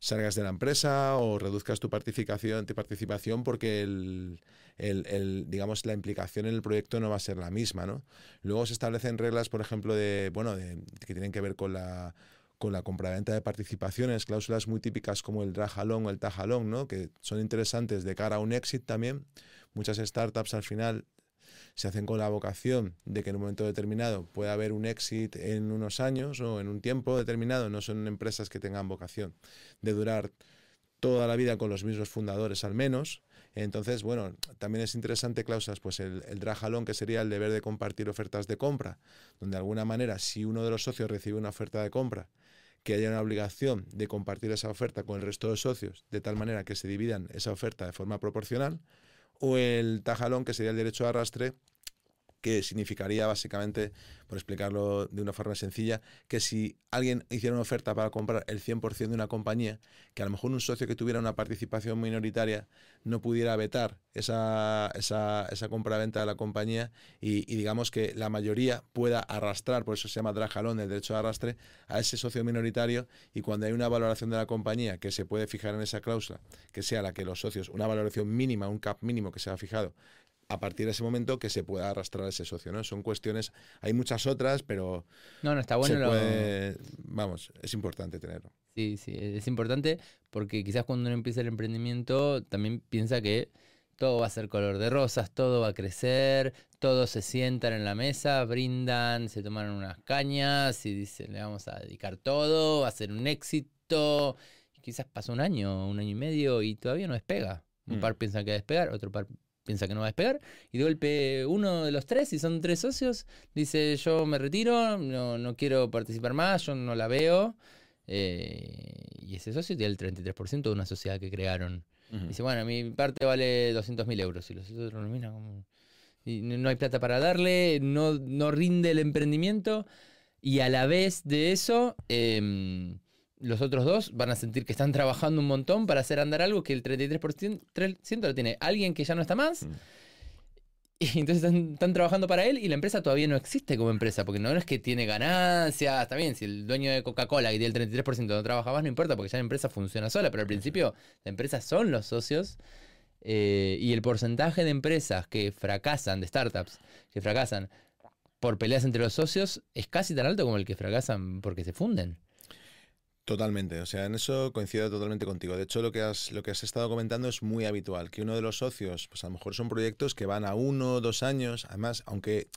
salgas de la empresa o reduzcas tu participación, tu participación porque el, el, digamos, la implicación en el proyecto no va a ser la misma, ¿no? Luego se establecen reglas, por ejemplo, de, bueno, de, que tienen que ver con la con la compraventa de participaciones, cláusulas muy típicas como el drag along o el tag along, ¿no? que son interesantes de cara a un exit también. Muchas startups al final se hacen con la vocación de que en un momento determinado pueda haber un exit en unos años o en un tiempo determinado. No son empresas que tengan vocación de durar toda la vida con los mismos fundadores al menos. Entonces, bueno, también es interesante cláusulas, pues el, el drag along, que sería el deber de compartir ofertas de compra, donde de alguna manera si uno de los socios recibe una oferta de compra que haya una obligación de compartir esa oferta con el resto de socios, de tal manera que se dividan esa oferta de forma proporcional, o el tajalón, que sería el derecho de arrastre, que significaría básicamente, por explicarlo de una forma sencilla, que si alguien hiciera una oferta para comprar el 100% de una compañía, que a lo mejor un socio que tuviera una participación minoritaria no pudiera vetar esa, esa, compra-venta de la compañía y, digamos que la mayoría pueda arrastrar, por eso se llama drajalón, el derecho de arrastre, a ese socio minoritario y cuando hay una valoración de la compañía que se puede fijar en esa cláusula, que sea la que los socios, una valoración mínima, un cap mínimo que se ha fijado, a partir de ese momento que se pueda arrastrar ese socio, ¿no? Son cuestiones, hay muchas otras, pero... No, no, está bueno. vamos, es importante tenerlo. Sí, sí, es importante porque quizás cuando uno empieza el emprendimiento también piensa que todo va a ser color de rosas, todo va a crecer, todos se sientan en la mesa, brindan, se toman unas cañas y dicen, le vamos a dedicar todo, va a ser un éxito. Y quizás pasa un año, un año y medio y todavía no despega. Un mm. par piensa que va a despegar, otro par piensa que no va a despegar, y de golpe uno de los tres, si son tres socios, dice yo me retiro, no, no quiero participar más, yo no la veo, eh, y ese socio tiene el 33% de una sociedad que crearon. Dice, bueno, mi parte vale 200 mil euros, y los otros lo miran como... Y no hay plata para darle, no, no rinde el emprendimiento, y a la vez de eso... Eh, los otros dos van a sentir que están trabajando un montón para hacer andar algo que el 33% lo tiene alguien que ya no está más. Mm. Y entonces están, trabajando para él y la empresa todavía no existe como empresa, porque no es que tiene ganancias, está bien, si el dueño de Coca-Cola que tiene el 33% no trabaja más, no importa, porque ya la empresa funciona sola, pero al principio la empresa son los socios eh, y el porcentaje de empresas que fracasan, de startups, que fracasan por peleas entre los socios, es casi tan alto como el que fracasan porque se funden. Totalmente, o sea, en eso coincido totalmente contigo. De hecho, lo que has, lo que has estado comentando es muy habitual, que uno de los socios, pues a lo mejor son proyectos que van a uno, o dos años, además, aunque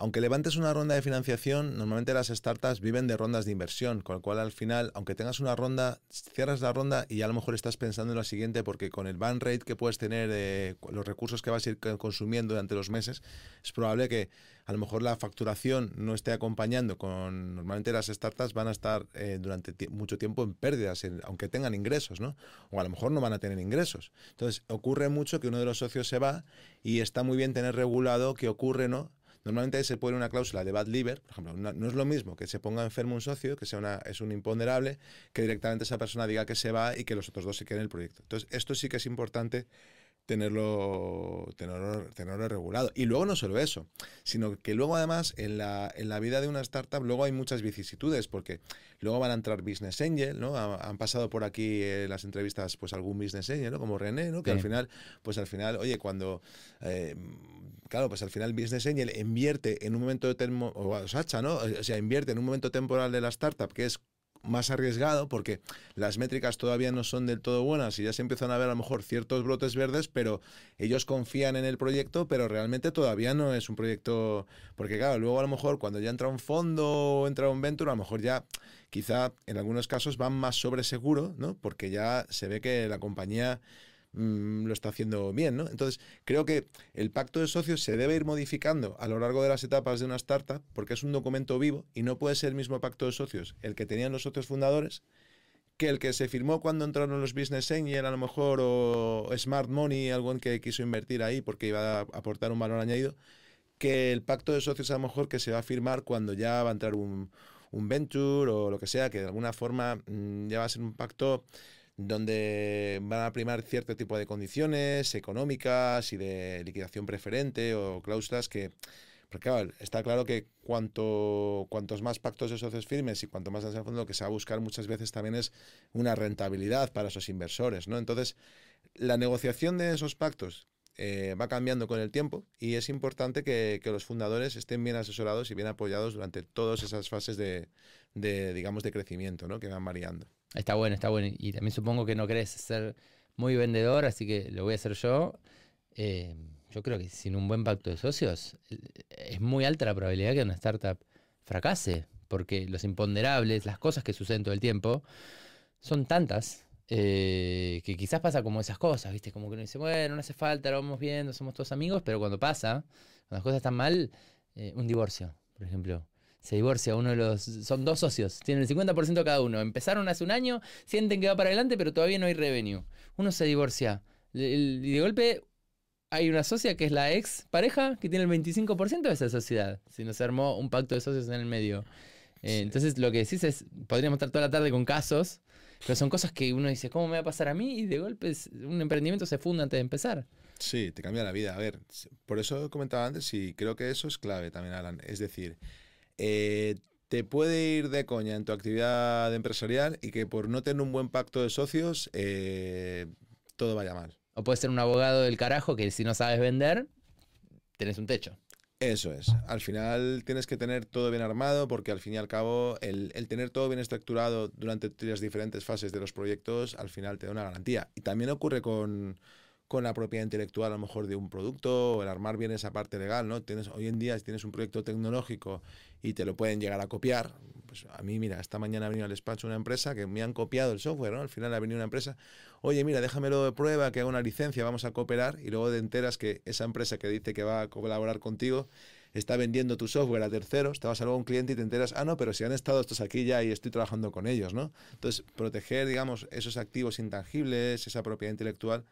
aunque levantes una ronda de financiación, normalmente las startups viven de rondas de inversión, con lo cual al final, aunque tengas una ronda, cierras la ronda y a lo mejor estás pensando en la siguiente porque con el ban rate que puedes tener, eh, los recursos que vas a ir consumiendo durante los meses, es probable que a lo mejor la facturación no esté acompañando con, normalmente las startups van a estar eh, durante mucho tiempo en pérdidas, aunque tengan ingresos, ¿no? O a lo mejor no van a tener ingresos. Entonces, ocurre mucho que uno de los socios se va y está muy bien tener regulado qué ocurre, ¿no? Normalmente se pone una cláusula de bad liver, por ejemplo, no, es lo mismo que se ponga enfermo un socio, que sea una, es un imponderable, que directamente esa persona diga que se va y que los otros dos se queden en el proyecto. Entonces, esto sí que es importante tenerlo, tenerlo, tenerlo, regulado. Y luego no solo eso, sino que luego además en la, en la vida de una startup luego hay muchas vicisitudes, porque luego van a entrar business angel, ¿no? Han, pasado por aquí en las entrevistas pues algún business angel, ¿no? Como René, ¿no? Que al final, pues al final, oye, cuando... Eh, claro, pues al final Business Angel invierte en un momento de termo, o Sacha, ¿no? O sea, invierte en un momento temporal de la startup que es más arriesgado porque las métricas todavía no son del todo buenas y ya se empiezan a ver a lo mejor ciertos brotes verdes, pero ellos confían en el proyecto, pero realmente todavía no es un proyecto, porque claro, luego a lo mejor cuando ya entra un fondo o entra un venture, a lo mejor ya quizá en algunos casos van más sobre seguro, ¿no? Porque ya se ve que la compañía Mm, lo está haciendo bien, ¿no? Entonces, creo que el pacto de socios se debe ir modificando a lo largo de las etapas de una startup porque es un documento vivo y no puede ser el mismo pacto de socios el que tenían los socios fundadores que el que se firmó cuando entraron los Business Angel, a lo mejor, o Smart Money, algo en que quiso invertir ahí porque iba a aportar un valor añadido, que el pacto de socios a lo mejor que se va a firmar cuando ya va a entrar un, un venture o lo que sea, que de alguna forma mm, ya va a ser un pacto donde van a primar cierto tipo de condiciones económicas y de liquidación preferente o cláusulas que, porque está claro que cuanto, cuantos más pactos de socios firmes y cuanto más en el fondo lo que se va a buscar muchas veces también es una rentabilidad para esos inversores, ¿no? Entonces, la negociación de esos pactos eh, va cambiando con el tiempo y es importante que, los fundadores estén bien asesorados y bien apoyados durante todas esas fases de, digamos, de crecimiento, ¿no? Que van variando. Está bueno, está bueno. Y también supongo que no querés ser muy vendedor, así que lo voy a hacer yo. Eh, yo creo que sin un buen pacto de socios eh, es muy alta la probabilidad que una startup fracase, porque los imponderables, las cosas que suceden todo el tiempo, son tantas eh, que quizás pasa como esas cosas, ¿viste? Como que uno dice, bueno, no hace falta, lo vamos viendo, somos todos amigos, pero cuando pasa, cuando las cosas están mal, un divorcio, por ejemplo se divorcia uno de los. Son dos socios, tienen el 50% cada uno. Empezaron hace un año, sienten que va para adelante, pero todavía no hay revenue. Uno se divorcia. Y de golpe, hay una socia que es la ex pareja que tiene el 25% de esa sociedad. Si nos armó un pacto de socios en el medio. Eh, entonces lo que decís es, podríamos estar toda la tarde con casos, pero son cosas que uno dice, ¿cómo me va a pasar a mí? Y de golpe un emprendimiento se funda antes de empezar. Sí, te cambia la vida. A ver, por eso comentaba antes y creo que eso es clave también, Alan. Es decir, eh, te puede ir de coña en tu actividad empresarial y que por no tener un buen pacto de socios, eh, todo vaya mal. O puedes ser un abogado del carajo que si no sabes vender, tenés un techo. Eso es. Al final tienes que tener todo bien armado porque al fin y al cabo el, tener todo bien estructurado durante las diferentes fases de los proyectos al final te da una garantía. Y también ocurre con, con la propiedad intelectual a lo mejor de un producto o el armar bien esa parte legal, ¿no? Tienes, hoy en día si tienes un proyecto tecnológico y te lo pueden llegar a copiar, pues a mí, mira, esta mañana ha venido al despacho una empresa que me han copiado el software, ¿no? Al final ha venido una empresa, oye, mira, déjamelo de prueba, que haga una licencia, vamos a cooperar, y luego te enteras que esa empresa que dice que va a colaborar contigo está vendiendo tu software a terceros, te vas a luego a un cliente y te enteras, ah, no, pero si han estado estos aquí ya y estoy trabajando con ellos, ¿no? Entonces, proteger, digamos, esos activos intangibles, esa propiedad intelectual,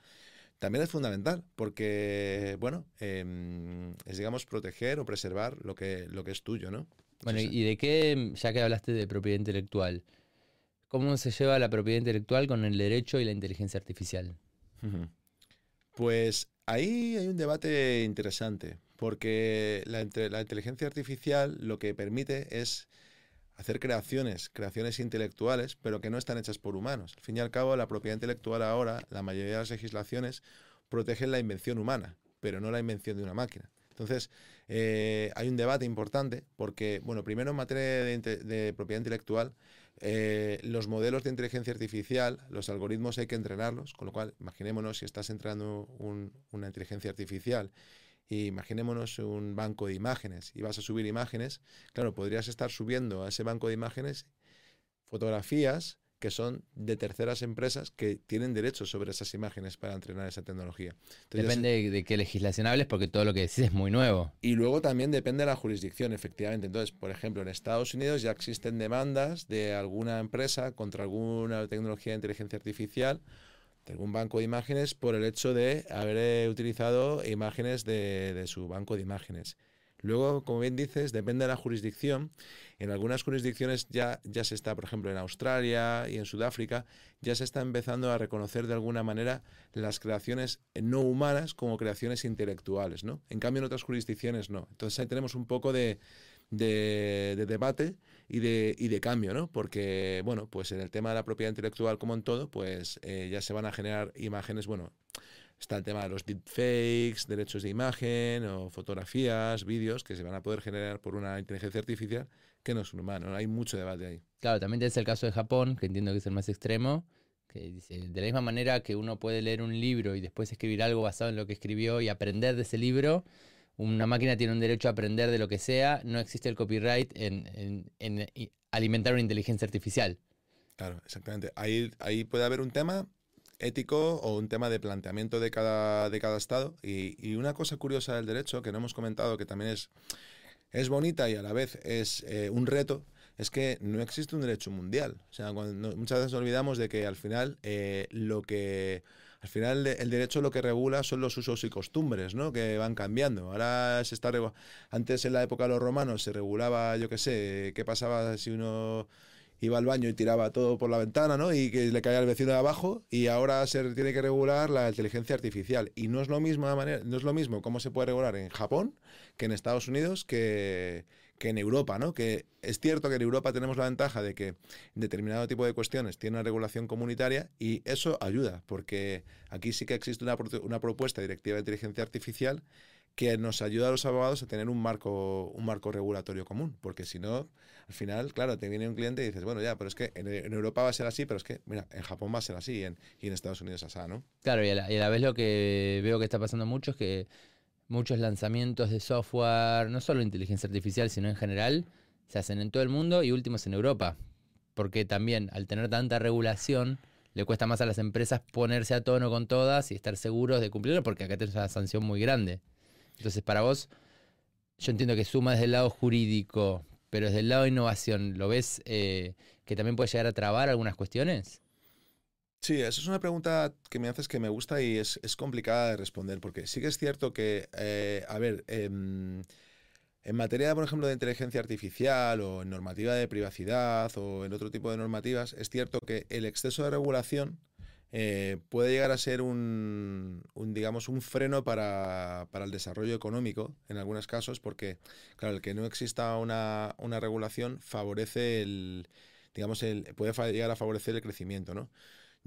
también es fundamental porque, bueno, em, es, digamos, proteger o preservar lo que, lo que es tuyo, ¿no? Bueno, ¿y de qué, ya que hablaste de propiedad intelectual, cómo se lleva la propiedad intelectual con el derecho y la inteligencia artificial? Pues ahí hay un debate interesante, porque la, la inteligencia artificial lo que permite es hacer creaciones, creaciones intelectuales, pero que no están hechas por humanos. Al fin y al cabo, la propiedad intelectual ahora, la mayoría de las legislaciones protegen la invención humana, pero no la invención de una máquina. Entonces, eh, hay un debate importante porque, bueno, primero en materia de, propiedad intelectual, eh, los modelos de inteligencia artificial, los algoritmos hay que entrenarlos, con lo cual, imaginémonos si estás entrenando una inteligencia artificial imaginémonos un banco de imágenes y vas a subir imágenes, claro, podrías estar subiendo a ese banco de imágenes fotografías que son de terceras empresas que tienen derechos sobre esas imágenes para entrenar esa tecnología. depende de qué legislación hables, porque todo lo que decís es muy nuevo. Y luego también depende de la jurisdicción, efectivamente. Entonces, por ejemplo, en Estados Unidos ya existen demandas de alguna empresa contra alguna tecnología de inteligencia artificial algún banco de imágenes por el hecho de haber eh, utilizado imágenes de, su banco de imágenes. Luego, como bien dices, depende de la jurisdicción. En algunas jurisdicciones ya, ya se está, por ejemplo, en Australia y en Sudáfrica, ya se está empezando a reconocer de alguna manera las creaciones no humanas como creaciones intelectuales, ¿no? En cambio, en otras jurisdicciones no. Entonces ahí tenemos un poco de, de, debate y de, y de cambio, ¿no? Porque, bueno, pues en el tema de la propiedad intelectual, como en todo, pues eh, ya se van a generar imágenes, bueno, está el tema de los deepfakes, derechos de imagen o fotografías, vídeos que se van a poder generar por una inteligencia artificial que no es un humano. Hay mucho debate ahí. Claro, también es el caso de Japón, que entiendo que es el más extremo, que dice, de la misma manera que uno puede leer un libro y después escribir algo basado en lo que escribió y aprender de ese libro, una máquina tiene un derecho a aprender de lo que sea, no existe el copyright en, alimentar una inteligencia artificial. Claro, exactamente. Ahí, ahí puede haber un tema ético o un tema de planteamiento de cada, de cada Estado. Y, una cosa curiosa del derecho, que no hemos comentado, que también es, es bonita y a la vez es eh, un reto, es que no existe un derecho mundial. O sea, muchas veces olvidamos de que al final eh, lo que al final el derecho lo que regula son los usos y costumbres, ¿no? Que van cambiando. Ahora se está antes en la época de los romanos se regulaba, yo qué sé, qué pasaba si uno iba al baño y tiraba todo por la ventana, ¿no? Y que le caía al vecino de abajo y ahora se tiene que regular la inteligencia artificial y no es lo mismo manera, no es lo mismo cómo se puede regular en Japón que en Estados Unidos que que en Europa, ¿no? Que es cierto que en Europa tenemos la ventaja de que determinado tipo de cuestiones tiene una regulación comunitaria y eso ayuda, porque aquí sí que existe una, propuesta directiva de inteligencia artificial que nos ayuda a los abogados a tener un marco, un marco regulatorio común, porque si no, al final, claro, te viene un cliente y dices, bueno, ya, pero es que en, Europa va a ser así, pero es que, mira, en Japón va a ser así y en, y en Estados Unidos así, ¿no? Claro, y a la vez lo que veo que está pasando mucho es que muchos lanzamientos de software, no solo inteligencia artificial, sino en general, se hacen en todo el mundo y últimos en Europa. Porque también, al tener tanta regulación, le cuesta más a las empresas ponerse a tono con todas y estar seguros de cumplirlo, porque acá tenés una sanción muy grande. Entonces, para vos, yo entiendo que suma desde el lado jurídico, pero desde el lado de innovación, ¿lo ves eh, que también puede llegar a trabar algunas cuestiones? Sí, esa es una pregunta que me haces que me gusta y es, es complicada de responder, porque sí que es cierto que, eh, a ver, em, en materia, por ejemplo, de inteligencia artificial o en normativa de privacidad o en otro tipo de normativas, es cierto que el exceso de regulación eh, puede llegar a ser un, un, digamos, un freno para, para, el desarrollo económico en algunos casos, porque, claro, el que no exista una, una regulación favorece el, digamos, el, puede llegar a favorecer el crecimiento, ¿no?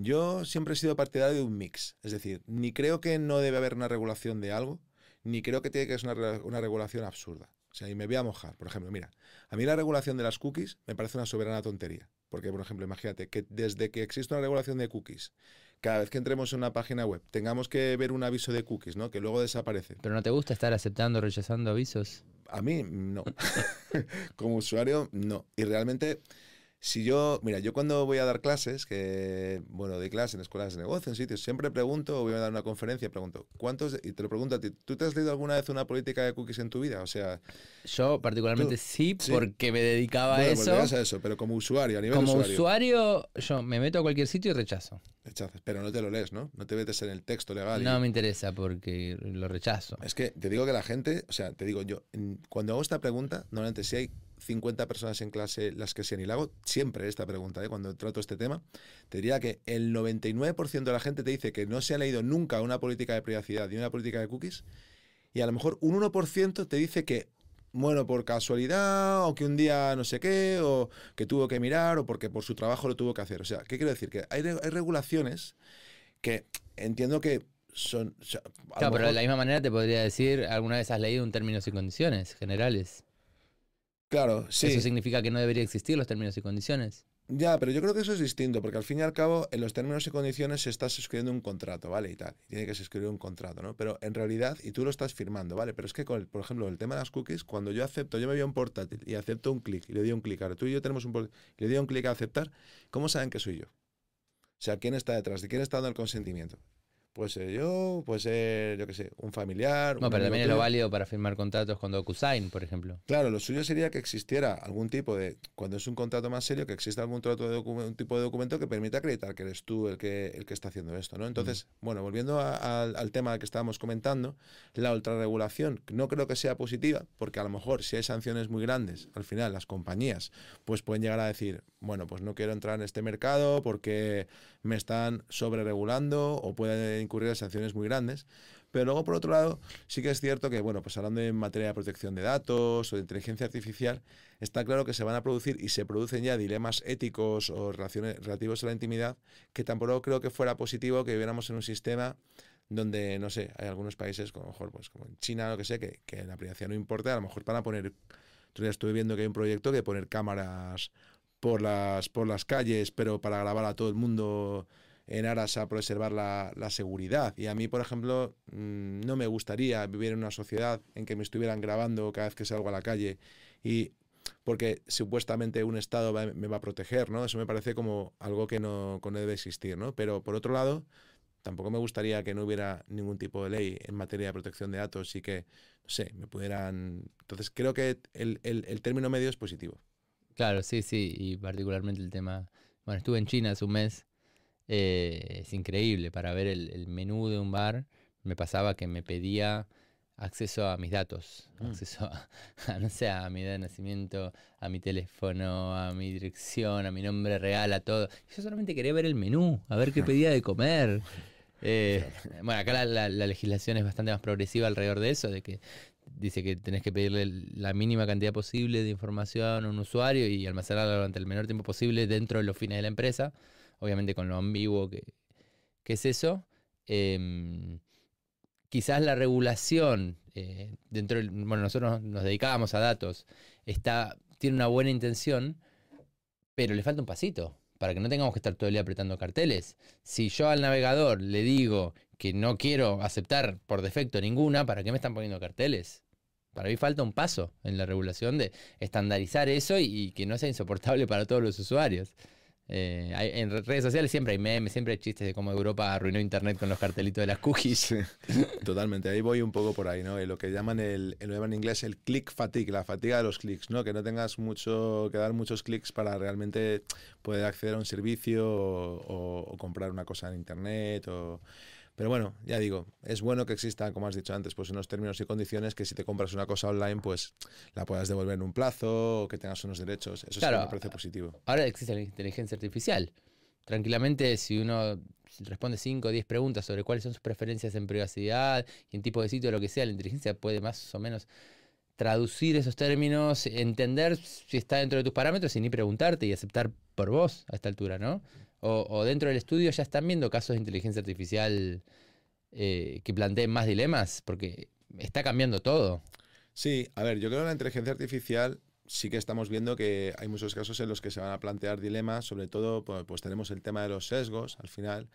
Yo siempre he sido partidario de un mix, es decir, ni creo que no debe haber una regulación de algo, ni creo que tiene que ser una, una regulación absurda. O sea, y me voy a mojar. Por ejemplo, mira, a mí la regulación de las cookies me parece una soberana tontería. Porque, por ejemplo, imagínate que desde que existe una regulación de cookies, cada vez que entremos en una página web, tengamos que ver un aviso de cookies, ¿no? Que luego desaparece. ¿Pero no te gusta estar aceptando o rechazando avisos? A mí, no. Como usuario, no. Y realmente si yo, mira, yo cuando voy a dar clases, que, bueno, de clases en escuelas de negocio, en sitios, siempre pregunto, o voy a dar una conferencia, pregunto, ¿cuántos, y te lo pregunto a ti, ¿tú te has leído alguna vez una política de cookies en tu vida? O sea... Yo particularmente sí, porque me dedicaba a eso. a eso, pero como usuario, a nivel como usuario. usuario, yo me meto a cualquier sitio y rechazo. Rechazas, pero no te lo lees, ¿no? No te metes en el texto legal. No me interesa porque lo rechazo. Es que te digo que la gente, o sea, te digo yo, cuando hago esta pregunta, normalmente si hay 50 personas en clase las que sean, y le hago siempre esta pregunta, ¿eh? cuando trato este tema, te diría que el 99% de la gente te dice que no se ha leído nunca una política de privacidad ni una política de cookies, y a lo mejor un 1% te dice que, bueno, por casualidad, o que un día no sé qué, o que tuvo que mirar, o porque por su trabajo lo tuvo que hacer. O sea, ¿qué quiero decir? Que hay, hay regulaciones que entiendo que son... claro, pero de la misma manera te podría decir, ¿alguna vez has leído un términos y condiciones generales? Claro, sí. Eso significa que no debería existir los términos y condiciones. Ya, pero yo creo que eso es distinto, porque al fin y al cabo, en los términos y condiciones se está suscribiendo un contrato, ¿vale? Y tal. Tiene que suscribir un contrato, ¿no? Pero en realidad, y tú lo estás firmando, ¿vale? Pero es que, con por ejemplo, el tema de las cookies, cuando yo acepto, yo me voy a un portátil y acepto un clic y le doy un clic, ahora tú y yo tenemos un portátil y le doy un clic a aceptar, ¿cómo saben que soy yo? O sea, ¿quién está detrás? ¿De quién está dando el consentimiento? Puede ser yo, puede ser, yo qué sé, un familiar. No, pero también es lo válido para firmar contratos con DocuSign, por ejemplo. Claro, lo suyo sería que existiera algún tipo de, cuando es un contrato más serio, que exista algún trato de un tipo de documento que permita acreditar que eres tú el que, el que está haciendo esto, ¿no? Entonces, bueno, volviendo al tema que estábamos comentando, la ultrarregulación no creo que sea positiva, porque a lo mejor si hay sanciones muy grandes, al final las compañías pues pueden llegar a decir, bueno, pues no quiero entrar en este mercado porque me están sobreregulando o incurrir en sanciones muy grandes. Pero luego, por otro lado, sí que es cierto que, bueno, pues hablando en materia de protección de datos o de inteligencia artificial, está claro que se van a producir y se producen ya dilemas éticos o relaciones, relativos a la intimidad que tampoco creo que fuera positivo que viviéramos en un sistema donde, no sé, hay algunos países, como, mejor, pues, como en China lo que sé, que, que la privacidad no importa, a lo mejor para poner... Yo ya estuve viendo que hay un proyecto de poner cámaras por las, por las calles, pero para grabar a todo el mundo en aras a preservar la, la, seguridad. Y a mí, por ejemplo, mm, no me gustaría vivir en una sociedad en que me estuvieran grabando cada vez que salgo a la calle y porque supuestamente un Estado me va a proteger, ¿no? Eso me parece como algo que no, no debe existir, ¿no? Pero por otro lado, tampoco me gustaría que no hubiera ningún tipo de ley en materia de protección de datos y que, no sé, me pudieran... Entonces creo que el, el, el término medio es positivo. Claro, sí, sí, y particularmente el tema, bueno, estuve en China hace un mes, eh, es increíble, para ver el, menú de un bar me pasaba que me pedía acceso a mis datos, mm. acceso a, no sé, a mi edad de nacimiento, a mi teléfono, a mi dirección, a mi nombre real, a todo. Yo solamente quería ver el menú, a ver qué pedía de comer. Eh, bueno, acá la, legislación es bastante más progresiva alrededor de eso, de que dice que tenés que pedirle la mínima cantidad posible de información a un usuario y almacenarla durante el menor tiempo posible dentro de los fines de la empresa, obviamente con lo ambiguo que, es eso. Em, quizás la regulación eh, dentro del, bueno, nosotros nos dedicábamos a datos, está, tiene una buena intención, pero le falta un pasito para que no tengamos que estar todo el día apretando carteles. Si yo al navegador le digo que no quiero aceptar por defecto ninguna, ¿para qué me están poniendo carteles? Para mí falta un paso en la regulación de estandarizar eso y, que no sea insoportable para todos los usuarios. Eh, en redes sociales siempre hay memes, siempre hay chistes de cómo Europa arruinó Internet con los cartelitos de las cookies. totalmente, ahí voy un poco por ahí, ¿no? lo que llaman el, lo llaman en inglés el click fatigue, la fatiga de los clics, ¿no? Que no tengas mucho, que dar muchos clics para realmente poder acceder a un servicio o, comprar una cosa en Internet. Pero bueno, ya digo, es bueno que exista, como has dicho antes, pues unos términos y condiciones que si te compras una cosa online, pues la puedas devolver en un plazo o que tengas unos derechos. Eso sí me parece positivo. Ahora existe la inteligencia artificial. Tranquilamente, si uno responde 5 o 10 preguntas sobre cuáles son sus preferencias en privacidad y en tipo de sitio, lo que sea, la inteligencia puede más o menos traducir esos términos, entender si está dentro de tus parámetros y ni preguntarte y aceptar por vos a esta altura, ¿no? O, dentro del estudio ya están viendo casos de inteligencia artificial eh, que planteen más dilemas, porque está cambiando todo. Sí, a ver, yo creo que la inteligencia artificial sí que estamos viendo que hay muchos casos en los que se van a plantear dilemas, sobre todo pues, pues tenemos el tema de los sesgos al final,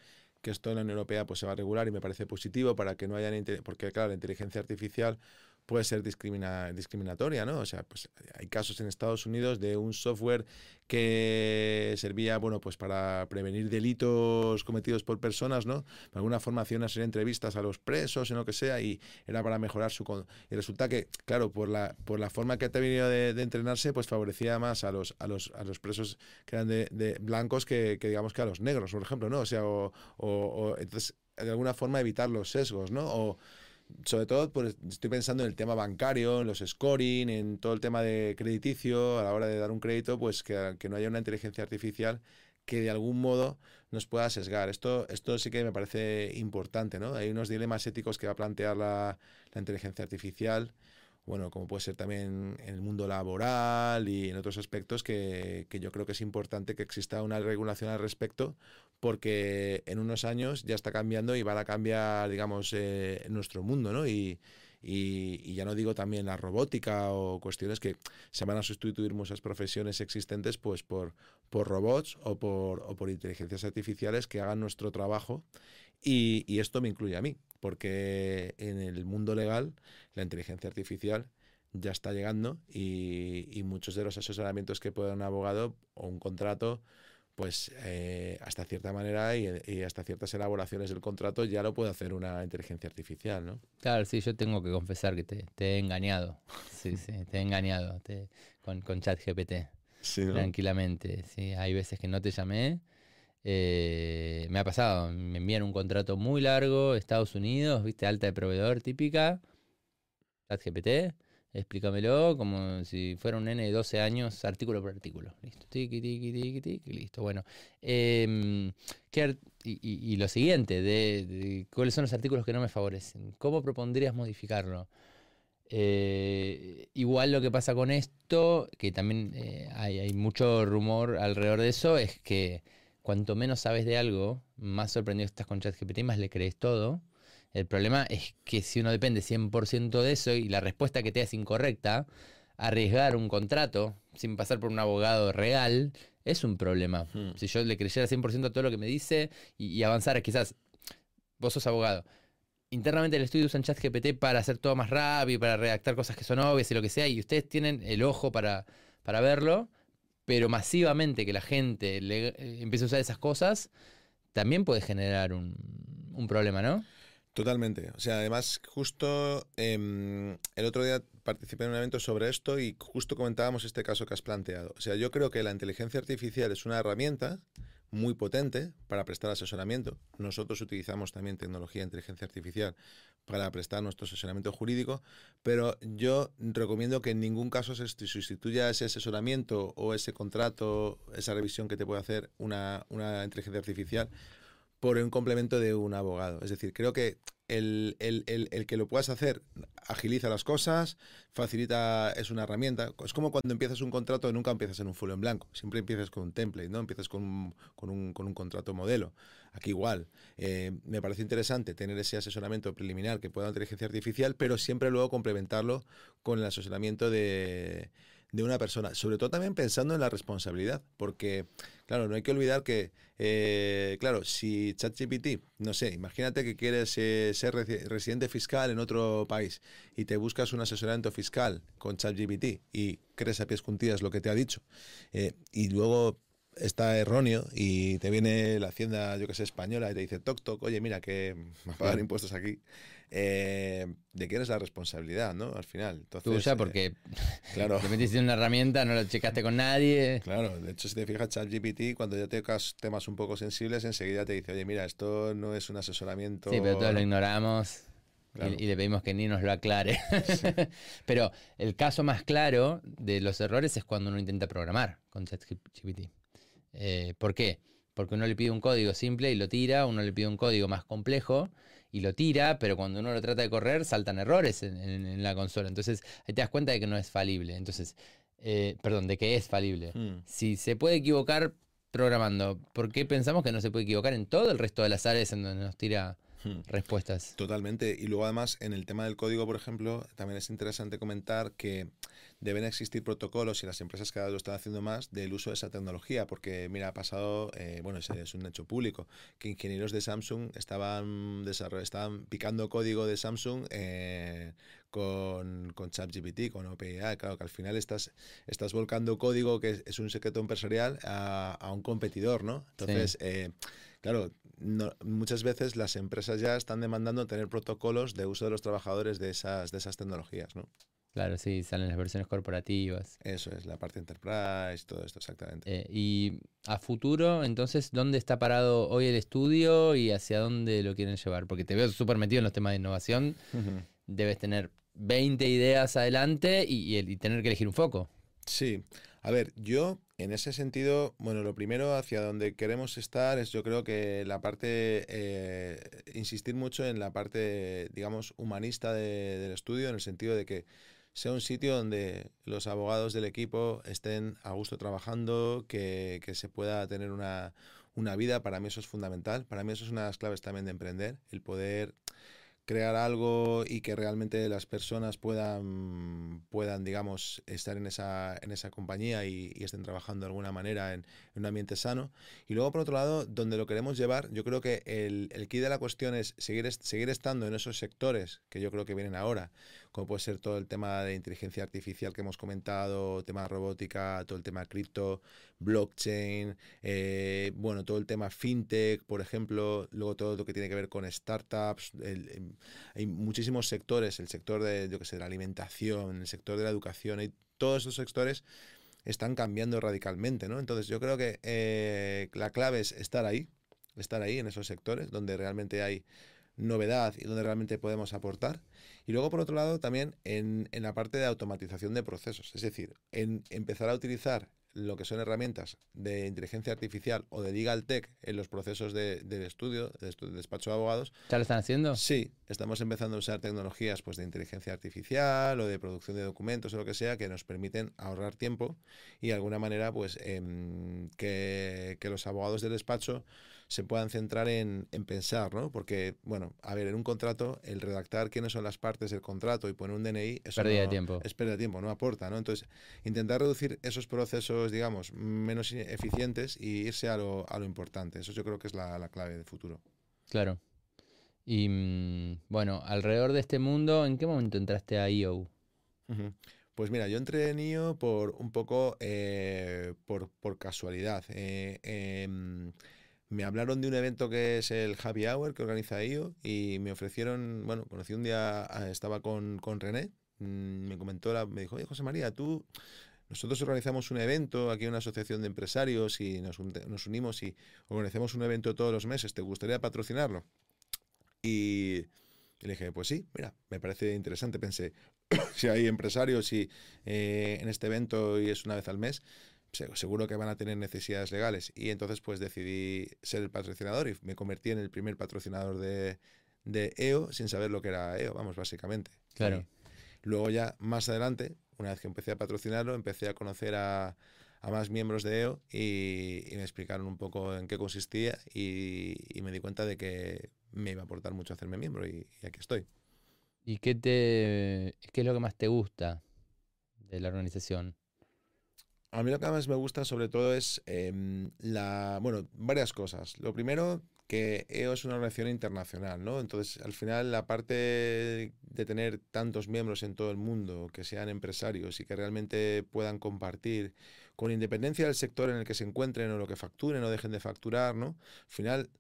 que esto en la Unión Europea pues se va a regular y me parece positivo para que no haya porque claro, la inteligencia artificial puede ser discrimina, discriminatoria, ¿no? O sea, pues hay casos en Estados Unidos de un software que servía, bueno, pues para prevenir delitos cometidos por personas, ¿no? De alguna forma hacía una serie de entrevistas a los presos, en lo que sea, y era para mejorar su... Y resulta que, claro, por la, por la forma que ha tenido de, entrenarse, pues favorecía más a los, a los, a los presos que eran de, blancos que, digamos que a los negros, por ejemplo, ¿no? O sea, o, o entonces, de alguna forma evitar los sesgos, ¿no? O, sobre todo pues, estoy pensando en el tema bancario, en los scoring, en todo el tema de crediticio, a la hora de dar un crédito, pues que, no haya una inteligencia artificial que de algún modo nos pueda sesgar. Esto, esto sí que me parece importante, ¿no? Hay unos dilemas éticos que va a plantear la, la inteligencia artificial bueno, como puede ser también en el mundo laboral y en otros aspectos que, yo creo que es importante que exista una regulación al respecto porque en unos años ya está cambiando y va a cambiar, digamos, eh, nuestro mundo, ¿no? Y, y, ya no digo también la robótica o cuestiones que se van a sustituir muchas profesiones existentes pues por, por robots o por, o por inteligencias artificiales que hagan nuestro trabajo y, y esto me incluye a mí porque en el mundo legal la inteligencia artificial ya está llegando y, muchos de los asesoramientos que puede un abogado o un contrato, pues eh, hasta cierta manera y, hasta ciertas elaboraciones del contrato ya lo puede hacer una inteligencia artificial, ¿no? Claro, sí, yo tengo que confesar que te, he engañado. Sí, sí, te he engañado con, con ChatGPT. Sí, Tranquilamente, sí. Hay veces que no te llamé eh, me ha pasado, me envían un contrato muy largo, Estados Unidos, viste, alta de proveedor típica, ChatGPT, explícamelo como si fuera un nene de 12 años, artículo por artículo. Listo, tiki, tiki, tiki, tiki, listo. Bueno, em, y, lo siguiente, de, cuáles son los artículos que no me favorecen. ¿Cómo propondrías modificarlo? Eh, igual lo que pasa con esto, que también eh, hay, mucho rumor alrededor de eso, es que cuanto menos sabes de algo, más sorprendido estás con ChatGPT, más le crees todo. El problema es que si uno depende 100% de eso y la respuesta que te es incorrecta, arriesgar un contrato sin pasar por un abogado real es un problema. Hmm. Si yo le creyera 100% a todo lo que me dice y, y avanzara, quizás vos sos abogado. Internamente el estudio usan ChatGPT para hacer todo más rápido, para redactar cosas que son obvias y lo que sea, y ustedes tienen el ojo para, para verlo pero masivamente que la gente le, eh, empiece a usar esas cosas, también puede generar un, problema, ¿no? Totalmente. O sea, además, justo em, el otro día participé en un evento sobre esto y justo comentábamos este caso que has planteado. O sea, yo creo que la inteligencia artificial es una herramienta muy potente para prestar asesoramiento. Nosotros utilizamos también tecnología de inteligencia artificial para prestar nuestro asesoramiento jurídico, pero yo recomiendo que en ningún caso se sustituya ese asesoramiento o ese contrato, esa revisión que te puede hacer una, una inteligencia artificial por un complemento de un abogado. Es decir, creo que el, que lo puedas hacer agiliza las cosas, facilita, es una herramienta. Es como cuando empiezas un contrato, nunca empiezas en un folio en blanco, siempre empiezas con un template, ¿no? Empiezas con un, con un, con un contrato modelo. Aquí igual. Eh, me parece interesante tener ese asesoramiento preliminar que pueda la inteligencia artificial, pero siempre luego complementarlo con el asesoramiento de de una persona, sobre todo también pensando en la responsabilidad, porque, claro, no hay que olvidar que, eh, claro, si ChatGPT, no sé, imagínate que quieres eh, ser residente fiscal en otro país y te buscas un asesoramiento fiscal con ChatGPT y crees a pies juntillas lo que te ha dicho, eh, y luego está erróneo y te viene la hacienda, yo que sé, española y te dice, toc, toc, oye, mira, que va a pagar impuestos aquí. Eh, ¿De quién es la responsabilidad, no? Al final. Entonces, Tuya, eh, porque claro. te metiste en una herramienta, no la checaste con nadie. Claro, de hecho, si te fijas, ChatGPT, cuando ya tocas temas un poco sensibles, enseguida te dice, oye, mira, esto no es un asesoramiento. Sí, pero todos lo ignoramos. Claro. Y, le pedimos que ni nos lo aclare. Pero el caso más claro de los errores es cuando uno intenta programar con ChatGPT. Eh, ¿Por qué? Porque uno le pide un código simple y lo tira, uno le pide un código más complejo y lo tira, pero cuando uno lo trata de correr saltan errores en, en- en la consola. Entonces ahí te das cuenta de que no es falible. Entonces, eh, perdón, de que es falible. Hmm. Si se puede equivocar programando, ¿por qué pensamos que no se puede equivocar en todo el resto de las áreas en donde nos tira Hmm. respuestas? Totalmente. Y luego además en el tema del código, por ejemplo, también es interesante comentar que deben existir protocolos y las empresas cada vez lo están haciendo más del uso de esa tecnología, porque mira, ha pasado, eh, bueno, es, es un hecho público, que ingenieros de Samsung estaban, estaban picando código de Samsung eh, con, con ChatGPT, con OpenAI. Claro que al final estás, estás volcando código que es, es un secreto empresarial a, a un competidor, ¿no? Entonces, eh, claro, no- muchas veces las empresas ya están demandando tener protocolos de uso de los trabajadores de esas, de esas tecnologías, ¿no? Claro, sí, salen las versiones corporativas. Eso es, la parte enterprise, todo esto, exactamente. Eh, y a futuro, entonces, ¿dónde está parado hoy el estudio y hacia dónde lo quieren llevar? Porque te veo súper metido en los temas de innovación. Debes tener 20 ideas adelante y, y el- y tener que elegir un foco. Sí, a ver, yo en ese sentido, bueno, lo primero hacia donde queremos estar es yo creo que la parte, eh, insistir mucho en la parte, digamos, humanista de- del estudio, en el sentido de que sea un sitio donde los abogados del equipo estén a gusto trabajando, que, que se pueda tener una, una vida, para mí eso es fundamental, para mí eso es una de las claves también de emprender, el poder crear algo y que realmente las personas puedan, puedan digamos, estar en esa, en esa compañía y, estén trabajando de alguna manera en, un ambiente sano. Y luego, por otro lado, donde lo queremos llevar, yo creo que el, el key de la cuestión es seguir, seguir estando en esos sectores que yo creo que vienen ahora, como puede ser todo el tema de inteligencia artificial que hemos comentado, tema robótica, todo el tema cripto, blockchain, eh, bueno, todo el tema fintech, por ejemplo, luego todo lo que tiene que ver con startups, em, hay muchísimos sectores, el sector de, yo que sé, de la alimentación, el sector de la educación, y todos esos sectores están cambiando radicalmente, ¿no? Entonces yo creo que eh, la clave es estar ahí, estar ahí en esos sectores donde realmente hay novedad y donde realmente podemos aportar. Y luego, por otro lado, también en, en la parte de automatización de procesos, es decir, en empezar a utilizar lo que son herramientas de inteligencia artificial o de legal tech en los procesos de, del estudio, de despacho de abogados, ¿Ya lo están haciendo? Sí, estamos empezando a usar tecnologías pues, de inteligencia artificial o de producción de documentos o lo que sea que nos permiten ahorrar tiempo y de alguna manera pues, em, que, que los abogados del despacho se puedan centrar en, en pensar, ¿no? Porque, bueno, a ver, en un contrato, el redactar quiénes son las partes del contrato y poner un DNI, eso Pérdida de tiempo. Es pérdida de tiempo, no aporta, ¿no? Entonces, intentar reducir esos procesos, digamos, menos eficientes y irse a lo, a lo importante. Eso yo creo que es la, la clave del futuro. Claro. Y mm, bueno, alrededor de este mundo, ¿en qué momento entraste a IO? Pues mira, yo entré en IO por un poco eh, por, por casualidad. Eh, em, me hablaron de un evento que es el Happy Hour que organiza IO y me ofrecieron, bueno, conocí un día, a- estaba con, con René, mm, me comentó, la- me dijo, José María, tú, nosotros organizamos un evento aquí una asociación de empresarios y nos, nos unimos y organizamos un evento todos los meses, ¿te gustaría patrocinarlo? Y, le dije, pues sí, mira, me parece interesante. Pensé, si hay empresarios y eh, en este evento y es una vez al mes, seguro que van a tener necesidades legales. Y entonces pues decidí ser el patrocinador y me convertí en el primer patrocinador de, de EO sin saber lo que era EO, vamos, básicamente. Claro. Y luego ya más adelante, una vez que empecé a patrocinarlo, empecé a conocer a, a más miembros de EO y, y me explicaron un poco en qué consistía y, y me di cuenta de que me iba a aportar mucho hacerme miembro y, y aquí estoy. ¿Y qué te qué es lo que más te gusta de la organización? A mí lo que más me gusta sobre todo es em, la, bueno, varias cosas. Lo primero, que EO es una organización internacional, ¿no? Entonces, al final, la parte de tener tantos miembros en todo el mundo, que sean empresarios y que realmente puedan compartir con independencia del sector en el que se encuentren o lo que facturen o dejen de facturar, ¿no? Al final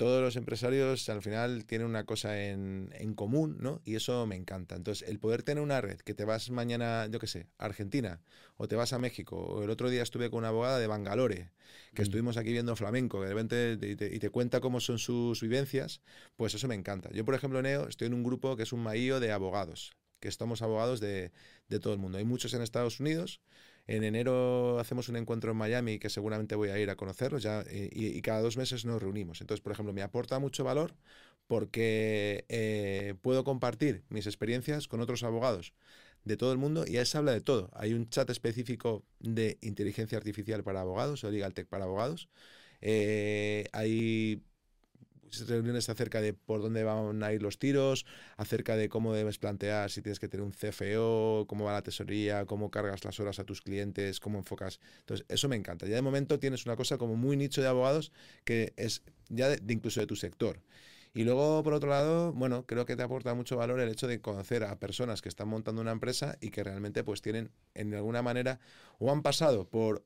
todos los empresarios al final tienen una cosa en, común, ¿no? Y eso me encanta. Entonces, el poder tener una red, que te vas mañana, yo qué sé, a Argentina, o te vas a México, o el otro día estuve con una abogada de Bangalore, que mm. estuvimos aquí viendo flamenco, que de repente y te, cuenta cómo son sus vivencias, pues eso me encanta. Yo, por ejemplo, Neo, estoy en un grupo que es un maío de abogados, que estamos abogados de, de todo el mundo. Hay muchos en Estados Unidos, en enero hacemos un encuentro en Miami que seguramente voy a ir a conocerlos ya, y, cada dos meses nos reunimos. Entonces, por ejemplo, me aporta mucho valor porque eh, puedo compartir mis experiencias con otros abogados de todo el mundo y ahí se habla de todo. Hay un chat específico de inteligencia artificial para abogados o Legal Tech para abogados. Eh, hay reuniones acerca de por dónde van a ir los tiros, acerca de cómo debes plantear si tienes que tener un CFO, cómo va la tesorería, cómo cargas las horas a tus clientes, cómo enfocas. Entonces, eso me encanta. Ya de momento tienes una cosa como muy nicho de abogados que es ya de, incluso de tu sector. Y luego, por otro lado, bueno, creo que te aporta mucho valor el hecho de conocer a personas que están montando una empresa y que realmente pues tienen en alguna manera o han pasado por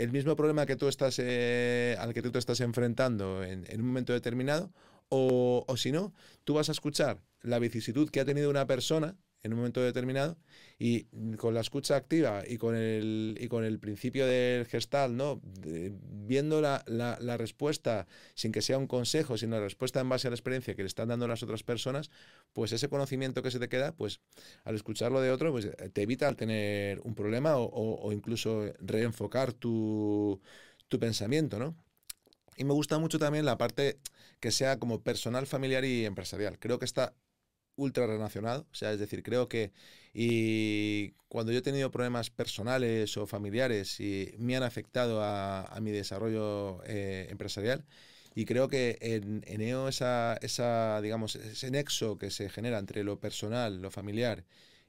el mismo problema que tú estás, eh, al que tú te estás enfrentando en, un momento determinado, o, o si no, tú vas a escuchar la vicisitud que ha tenido una persona en un momento determinado y con la escucha activa y con el, y con el principio del gestal, ¿no? viendo la, la, respuesta sin que sea un consejo, sino la respuesta en base a la experiencia que le están dando las otras personas, pues ese conocimiento que se te queda, pues al escucharlo de otro, pues eh, te evita tener un problema o, o, incluso reenfocar tu, tu pensamiento, ¿no? Y me gusta mucho también la parte que sea como personal, familiar y empresarial. Creo que está ultra relacionado. O sea, es decir, creo que y cuando yo he tenido problemas personales o familiares y me han afectado a, mi desarrollo eh, empresarial, y creo que en, EO esa, esa, digamos, ese nexo que se genera entre lo personal, lo familiar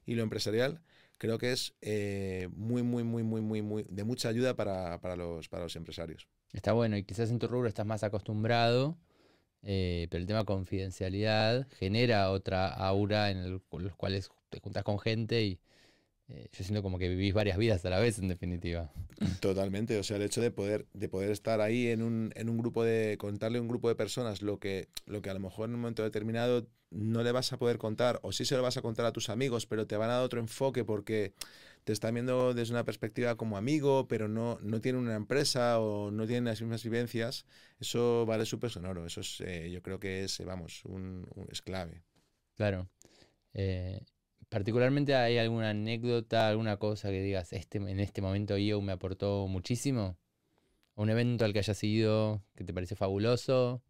y lo empresarial, creo que es eh, muy, muy, muy, muy, muy, muy de mucha ayuda para, para, los, para los empresarios. Está bueno, y quizás en tu rubro estás más acostumbrado eh, pero el tema confidencialidad genera otra aura en los cuales te juntas con gente y eh, yo siento como que vivís varias vidas a la vez, en definitiva. Totalmente, o sea, el hecho de poder, de poder estar ahí en un, en un grupo de, contarle a un grupo de personas lo que, lo que a lo mejor en un momento determinado no le vas a poder contar, o sí se lo vas a contar a tus amigos, pero te van a dar otro enfoque porque te están viendo desde una perspectiva como amigo, pero no, no tienen una empresa o no tienen las mismas vivencias, eso vale súper sonoro. Eso es, eh, yo creo que es, vamos, un, es clave. Claro. Eh, particularmente hay alguna anécdota, alguna cosa que digas, este, en este momento IO me aportó muchísimo. Un evento al que hayas ido que te parece fabuloso.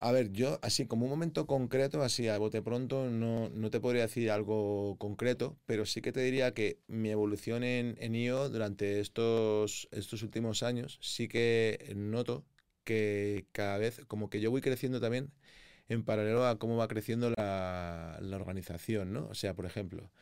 A ver, yo así como un momento concreto, así a bote pronto, no, no te podría decir algo concreto, pero sí que te diría que mi evolución en, en IO durante estos, estos últimos años, sí que noto que cada vez, como que yo voy creciendo también en paralelo a cómo va creciendo la, la organización, ¿no? O sea, por ejemplo,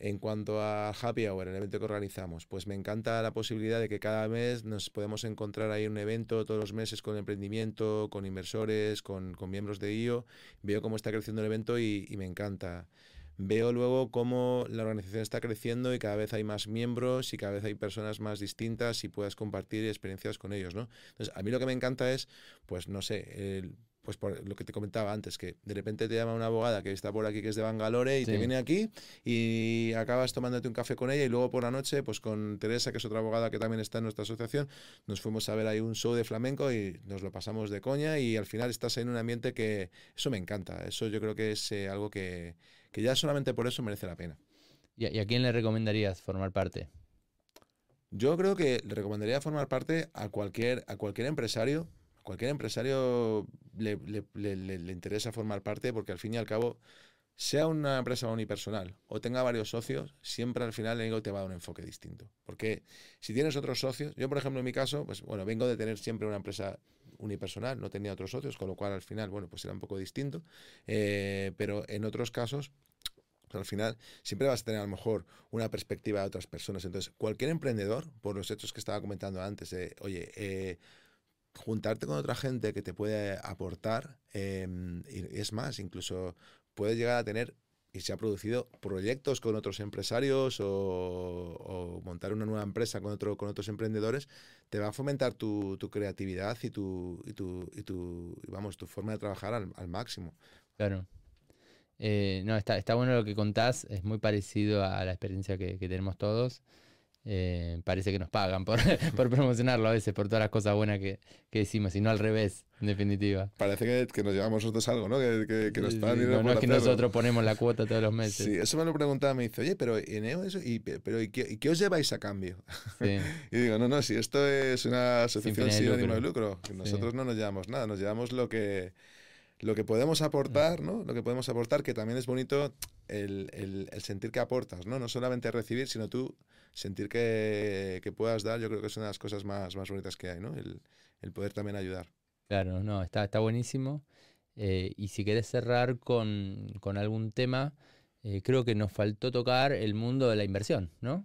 en cuanto a Happy Hour, el evento que organizamos, pues me encanta la posibilidad de que cada mes nos podemos encontrar ahí un evento todos los meses con emprendimiento, con inversores, con, miembros de IO. Veo cómo está creciendo el evento y, me encanta. Veo luego cómo la organización está creciendo y cada vez hay más miembros y cada vez hay personas más distintas y puedas compartir experiencias con ellos, ¿no? Entonces, a mí lo que me encanta es, pues no sé, el pues por lo que te comentaba antes, que de repente te llama una abogada que está por aquí, que es de Bangalore, y te viene aquí y acabas tomándote un café con ella y luego por la noche, pues con Teresa, que es otra abogada que también está en nuestra asociación, nos fuimos a ver ahí un show de flamenco y nos lo pasamos de coña y al final estás en un ambiente que eso me encanta, eso yo creo que es eh, algo que, que, ya solamente por eso merece la pena. ¿Y a quién le recomendarías formar parte? Yo creo que le recomendaría formar parte a cualquier, a cualquier empresario cualquier empresario le, interesa formar parte porque al fin y al cabo, sea una empresa unipersonal o tenga varios socios, siempre al final el te va a un enfoque distinto. Porque si tienes otros socios, yo por ejemplo en mi caso, pues bueno, vengo de tener siempre una empresa unipersonal, no tenía otros socios, con lo cual al final, bueno, pues era un poco distinto. Eh, pero en otros casos, pues al final siempre vas a tener a lo mejor una perspectiva de otras personas. Entonces, cualquier emprendedor, por los hechos que estaba comentando antes, oye, eh, juntarte con otra gente que te puede aportar, em, y es más, incluso puedes llegar a tener y se ha producido proyectos con otros empresarios o, montar una nueva empresa con, otro, con otros emprendedores, te va a fomentar tu, creatividad y tu, y tu, y tu, vamos, tu forma de trabajar al, máximo. Claro. Eh, no, está, está bueno lo que contás, es muy parecido a la experiencia que tenemos todos. Eh, parece que nos pagan por, por, promocionarlo a veces, por todas las cosas buenas que, que decimos, y no al revés, en definitiva. Parece que, que nos llevamos nosotros algo, ¿no? Que, que, nos están No, no es que nosotros ponemos la cuota todos los meses. Sí, eso me lo preguntaba, me dice, oye, pero en eso, y, pero, ¿y qué, qué, os lleváis a cambio? Sí. y digo, no, no, si esto es una asociación sin ánimo de lucro, nosotros no nos llevamos nada, nos llevamos lo que lo que podemos aportar, ¿no? Lo que podemos aportar, que también es bonito el, el, el sentir que aportas, ¿no? No solamente recibir, sino tú sentir que, que, puedas dar, yo creo que es una de las cosas más, más bonitas que hay, ¿no? El, el poder también ayudar. Claro, no, está, está buenísimo. Eh, y si querés cerrar con, con algún tema, eh, creo que nos faltó tocar el mundo de la inversión, ¿no?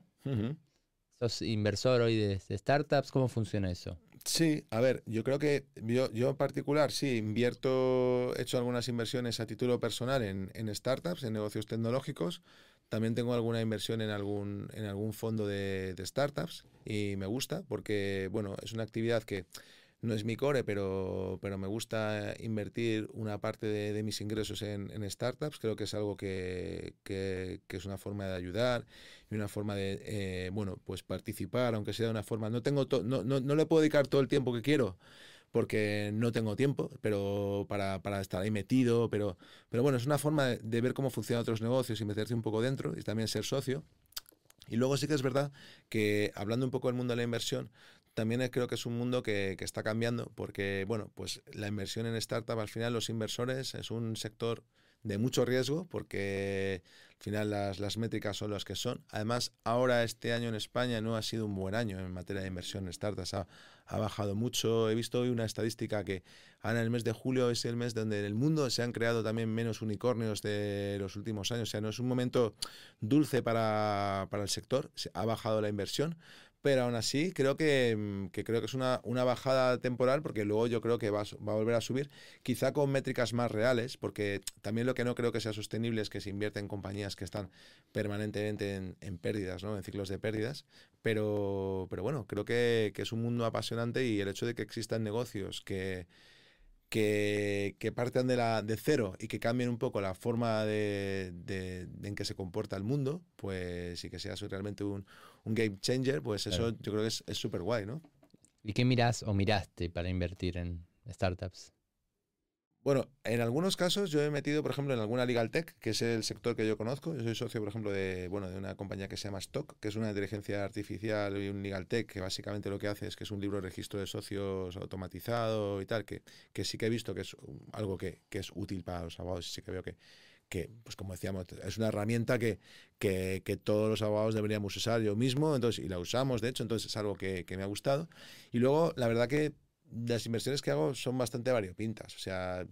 ¿Sos inversor hoy de, startups? ¿Cómo funciona eso? Sí, a ver, yo creo que yo, yo en particular sí invierto, he hecho algunas inversiones a título personal en, en startups, en negocios tecnológicos, también tengo alguna inversión en algún, en algún fondo de, startups y me gusta porque, bueno, es una actividad que no es mi core, pero, pero me gusta invertir una parte de, mis ingresos en, startups. Creo que es algo que, que, es una forma de ayudar y una forma de, eh, bueno, pues participar, aunque sea de una forma. No, tengo no, no, no le puedo dedicar todo el tiempo que quiero porque no tengo tiempo pero para, para, estar ahí metido, pero, pero bueno, es una forma de, ver cómo funcionan otros negocios y meterse un poco dentro y también ser socio. Y luego sí que es verdad que hablando un poco del mundo de la inversión, también creo que es un mundo que, que, está cambiando porque, bueno, pues la inversión en startup, al final los inversores es un sector de mucho riesgo porque al final las, las, métricas son las que son. Además, ahora este año en España no ha sido un buen año en materia de inversión en startups. Ha, ha bajado mucho. He visto hoy una estadística que ahora en el mes de julio es el mes donde en el mundo se han creado también menos unicornios de los últimos años. O sea, no es un momento dulce para, para el sector. Ha bajado la inversión pero aún así creo que, mm, creo que es una, bajada temporal porque luego yo creo que va, va, a volver a subir, quizá con métricas más reales, porque también lo que no creo que sea sostenible es que se invierte en compañías que están permanentemente en, en pérdidas, ¿no? en ciclos de pérdidas, pero, pero bueno, creo que, es un mundo apasionante y el hecho de que existan negocios que que, partan de, la, de cero y que cambien un poco la forma de, de, en que se comporta el mundo, pues y que sea realmente un, un game changer, pues eso yo creo que es súper guay, ¿no? ¿Y qué miras o miraste para invertir en startups? Bueno, en algunos casos yo he metido, por ejemplo, en alguna legal tech, que es el sector que yo conozco. Yo soy socio, por ejemplo, de, bueno, de una compañía que se llama Stock, que es una inteligencia artificial y un legal tech, que básicamente lo que hace es que es un libro de registro de socios automatizado y tal, que, que sí que he visto que es algo que, que es útil para los abogados y sí que veo que, que, pues como decíamos, es una herramienta que, que, que, todos los abogados deberíamos usar yo mismo, entonces, y la usamos, de hecho, entonces es algo que, que me ha gustado. Y luego, la verdad que las inversiones que hago son bastante variopintas. O sea,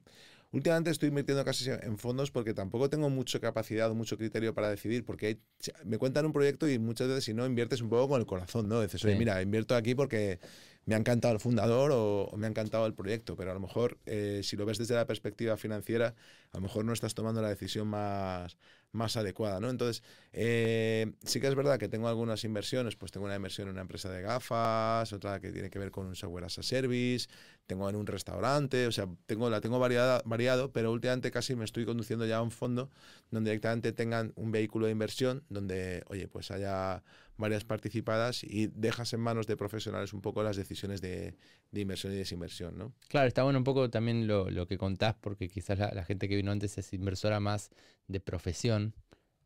últimamente estoy invirtiendo casi en fondos porque tampoco tengo mucha capacidad o mucho criterio para decidir, porque me cuentan un proyecto y muchas veces si no inviertes un poco con el corazón, ¿no? Dices, oye, mira, invierto aquí porque me ha encantado el fundador o, me ha encantado el proyecto, pero a lo mejor eh, si lo ves desde la perspectiva financiera, a lo mejor no estás tomando la decisión más, más adecuada, ¿no? Entonces, eh, sí que es verdad que tengo algunas inversiones, pues tengo una inversión en una empresa de gafas, otra que tiene que ver con un software as a service, tengo en un restaurante, o sea, tengo, la tengo variada, variado, pero últimamente casi me estoy conduciendo ya a un fondo donde directamente tengan un vehículo de inversión, donde, oye, pues haya varias participadas y dejas en manos de profesionales un poco las decisiones de, de inversión y desinversión, ¿no? Claro, está bueno un poco también lo, que contás, porque quizás la, gente que vino antes es inversora más de profesión.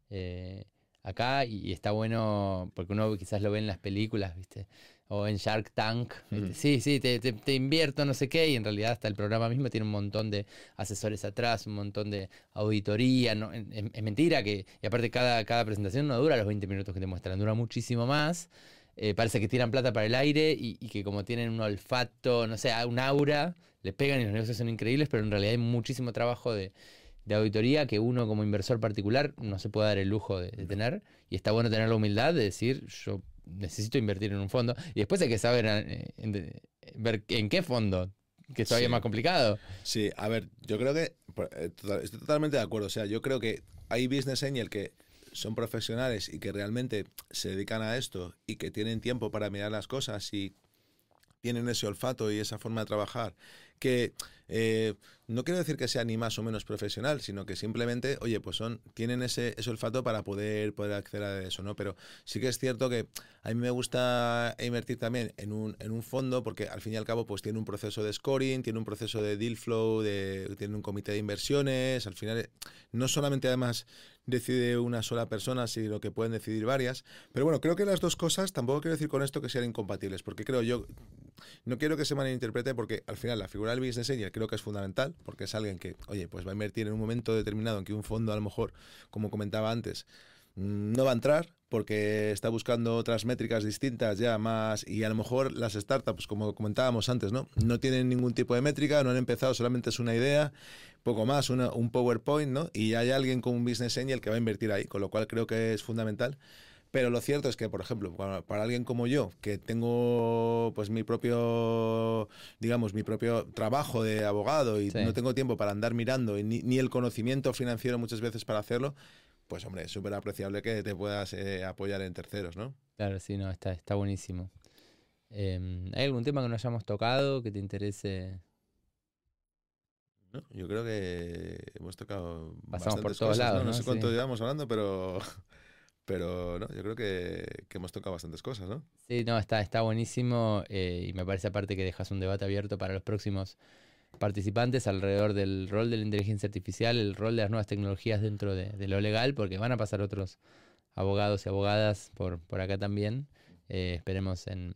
Eh, acá y, está bueno porque uno quizás lo ve en las películas, ¿viste? O en Shark Tank. Sí, sí, te, te, invierto no sé qué y en realidad hasta el programa mismo tiene un montón de asesores atrás, un montón de auditoría. ¿no? Es, mentira que, y aparte cada, cada presentación no dura los 20 minutos que te muestran, dura muchísimo más. Eh, parece que tiran plata para el aire y, que como tienen un olfato, no sé, un aura, le pegan y los negocios son increíbles, pero en realidad hay muchísimo trabajo de, de auditoría que uno como inversor particular no se puede dar el lujo de, tener. Y está bueno tener la humildad de decir, yo necesito invertir en un fondo. Y después hay que saber eh, ver en qué fondo, que es todavía más complicado. Sí, a ver, yo creo que, eh, estoy totalmente de acuerdo. O sea, yo creo que hay business angel que son profesionales y que realmente se dedican a esto y que tienen tiempo para mirar las cosas y tienen ese olfato y esa forma de trabajar que eh, no quiero decir que sea ni más o menos profesional, sino que simplemente, oye, pues son, tienen ese, olfato para poder, poder acceder a eso, ¿no? Pero sí que es cierto que a mí me gusta invertir también en un, en un fondo, porque al fin y al cabo, pues tiene un proceso de scoring, tiene un proceso de deal flow, tiene un comité de inversiones, al final, no solamente además decide una sola persona, sino que pueden decidir varias. Pero bueno, creo que las dos cosas, tampoco quiero decir con esto que sean incompatibles, porque creo yo, no quiero que se malinterprete, porque al final la figura del business angel creo que es fundamental, porque es alguien que, oye, pues va a invertir en un momento determinado en que un fondo a lo mejor, como comentaba antes, mm, no va a entrar porque está buscando otras métricas distintas ya más y a lo mejor las startups como comentábamos antes no no tienen ningún tipo de métrica no han empezado solamente es una idea poco más un PowerPoint no y hay alguien con un business angel que va a invertir ahí con lo cual creo que es fundamental pero lo cierto es que, por ejemplo, para, alguien como yo, que tengo pues mi propio, digamos, mi propio trabajo de abogado y no tengo tiempo para andar mirando y ni, el conocimiento financiero muchas veces para hacerlo, pues hombre, es súper apreciable que te puedas eh, apoyar en terceros, ¿no? Claro, sí, no, está, está buenísimo. Em, ¿Hay algún tema que no hayamos tocado que te interese? No, yo creo que hemos tocado. Pasamos por todos lados. ¿no? sé cuánto llevamos hablando, pero pero no, yo creo que, hemos tocado bastantes cosas, ¿no? Sí, no, está, está buenísimo eh, y me parece aparte que dejas un debate abierto para los próximos participantes alrededor del rol de la inteligencia artificial, el rol de las nuevas tecnologías dentro de, lo legal, porque van a pasar otros abogados y abogadas por, por acá también. Eh, esperemos en,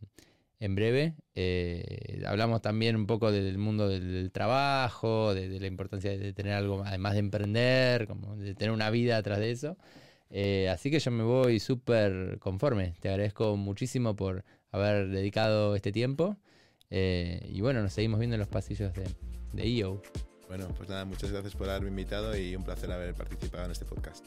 en breve. Eh, hablamos también un poco del mundo del, trabajo, de, de, la importancia de tener algo, además de emprender, como de tener una vida atrás de eso. Eh, así que yo me voy súper conforme. Te agradezco muchísimo por haber dedicado este tiempo. Eh, y bueno, nos seguimos viendo en los pasillos de, de EO. Bueno, pues nada, muchas gracias por haberme invitado y un placer haber participado en este podcast.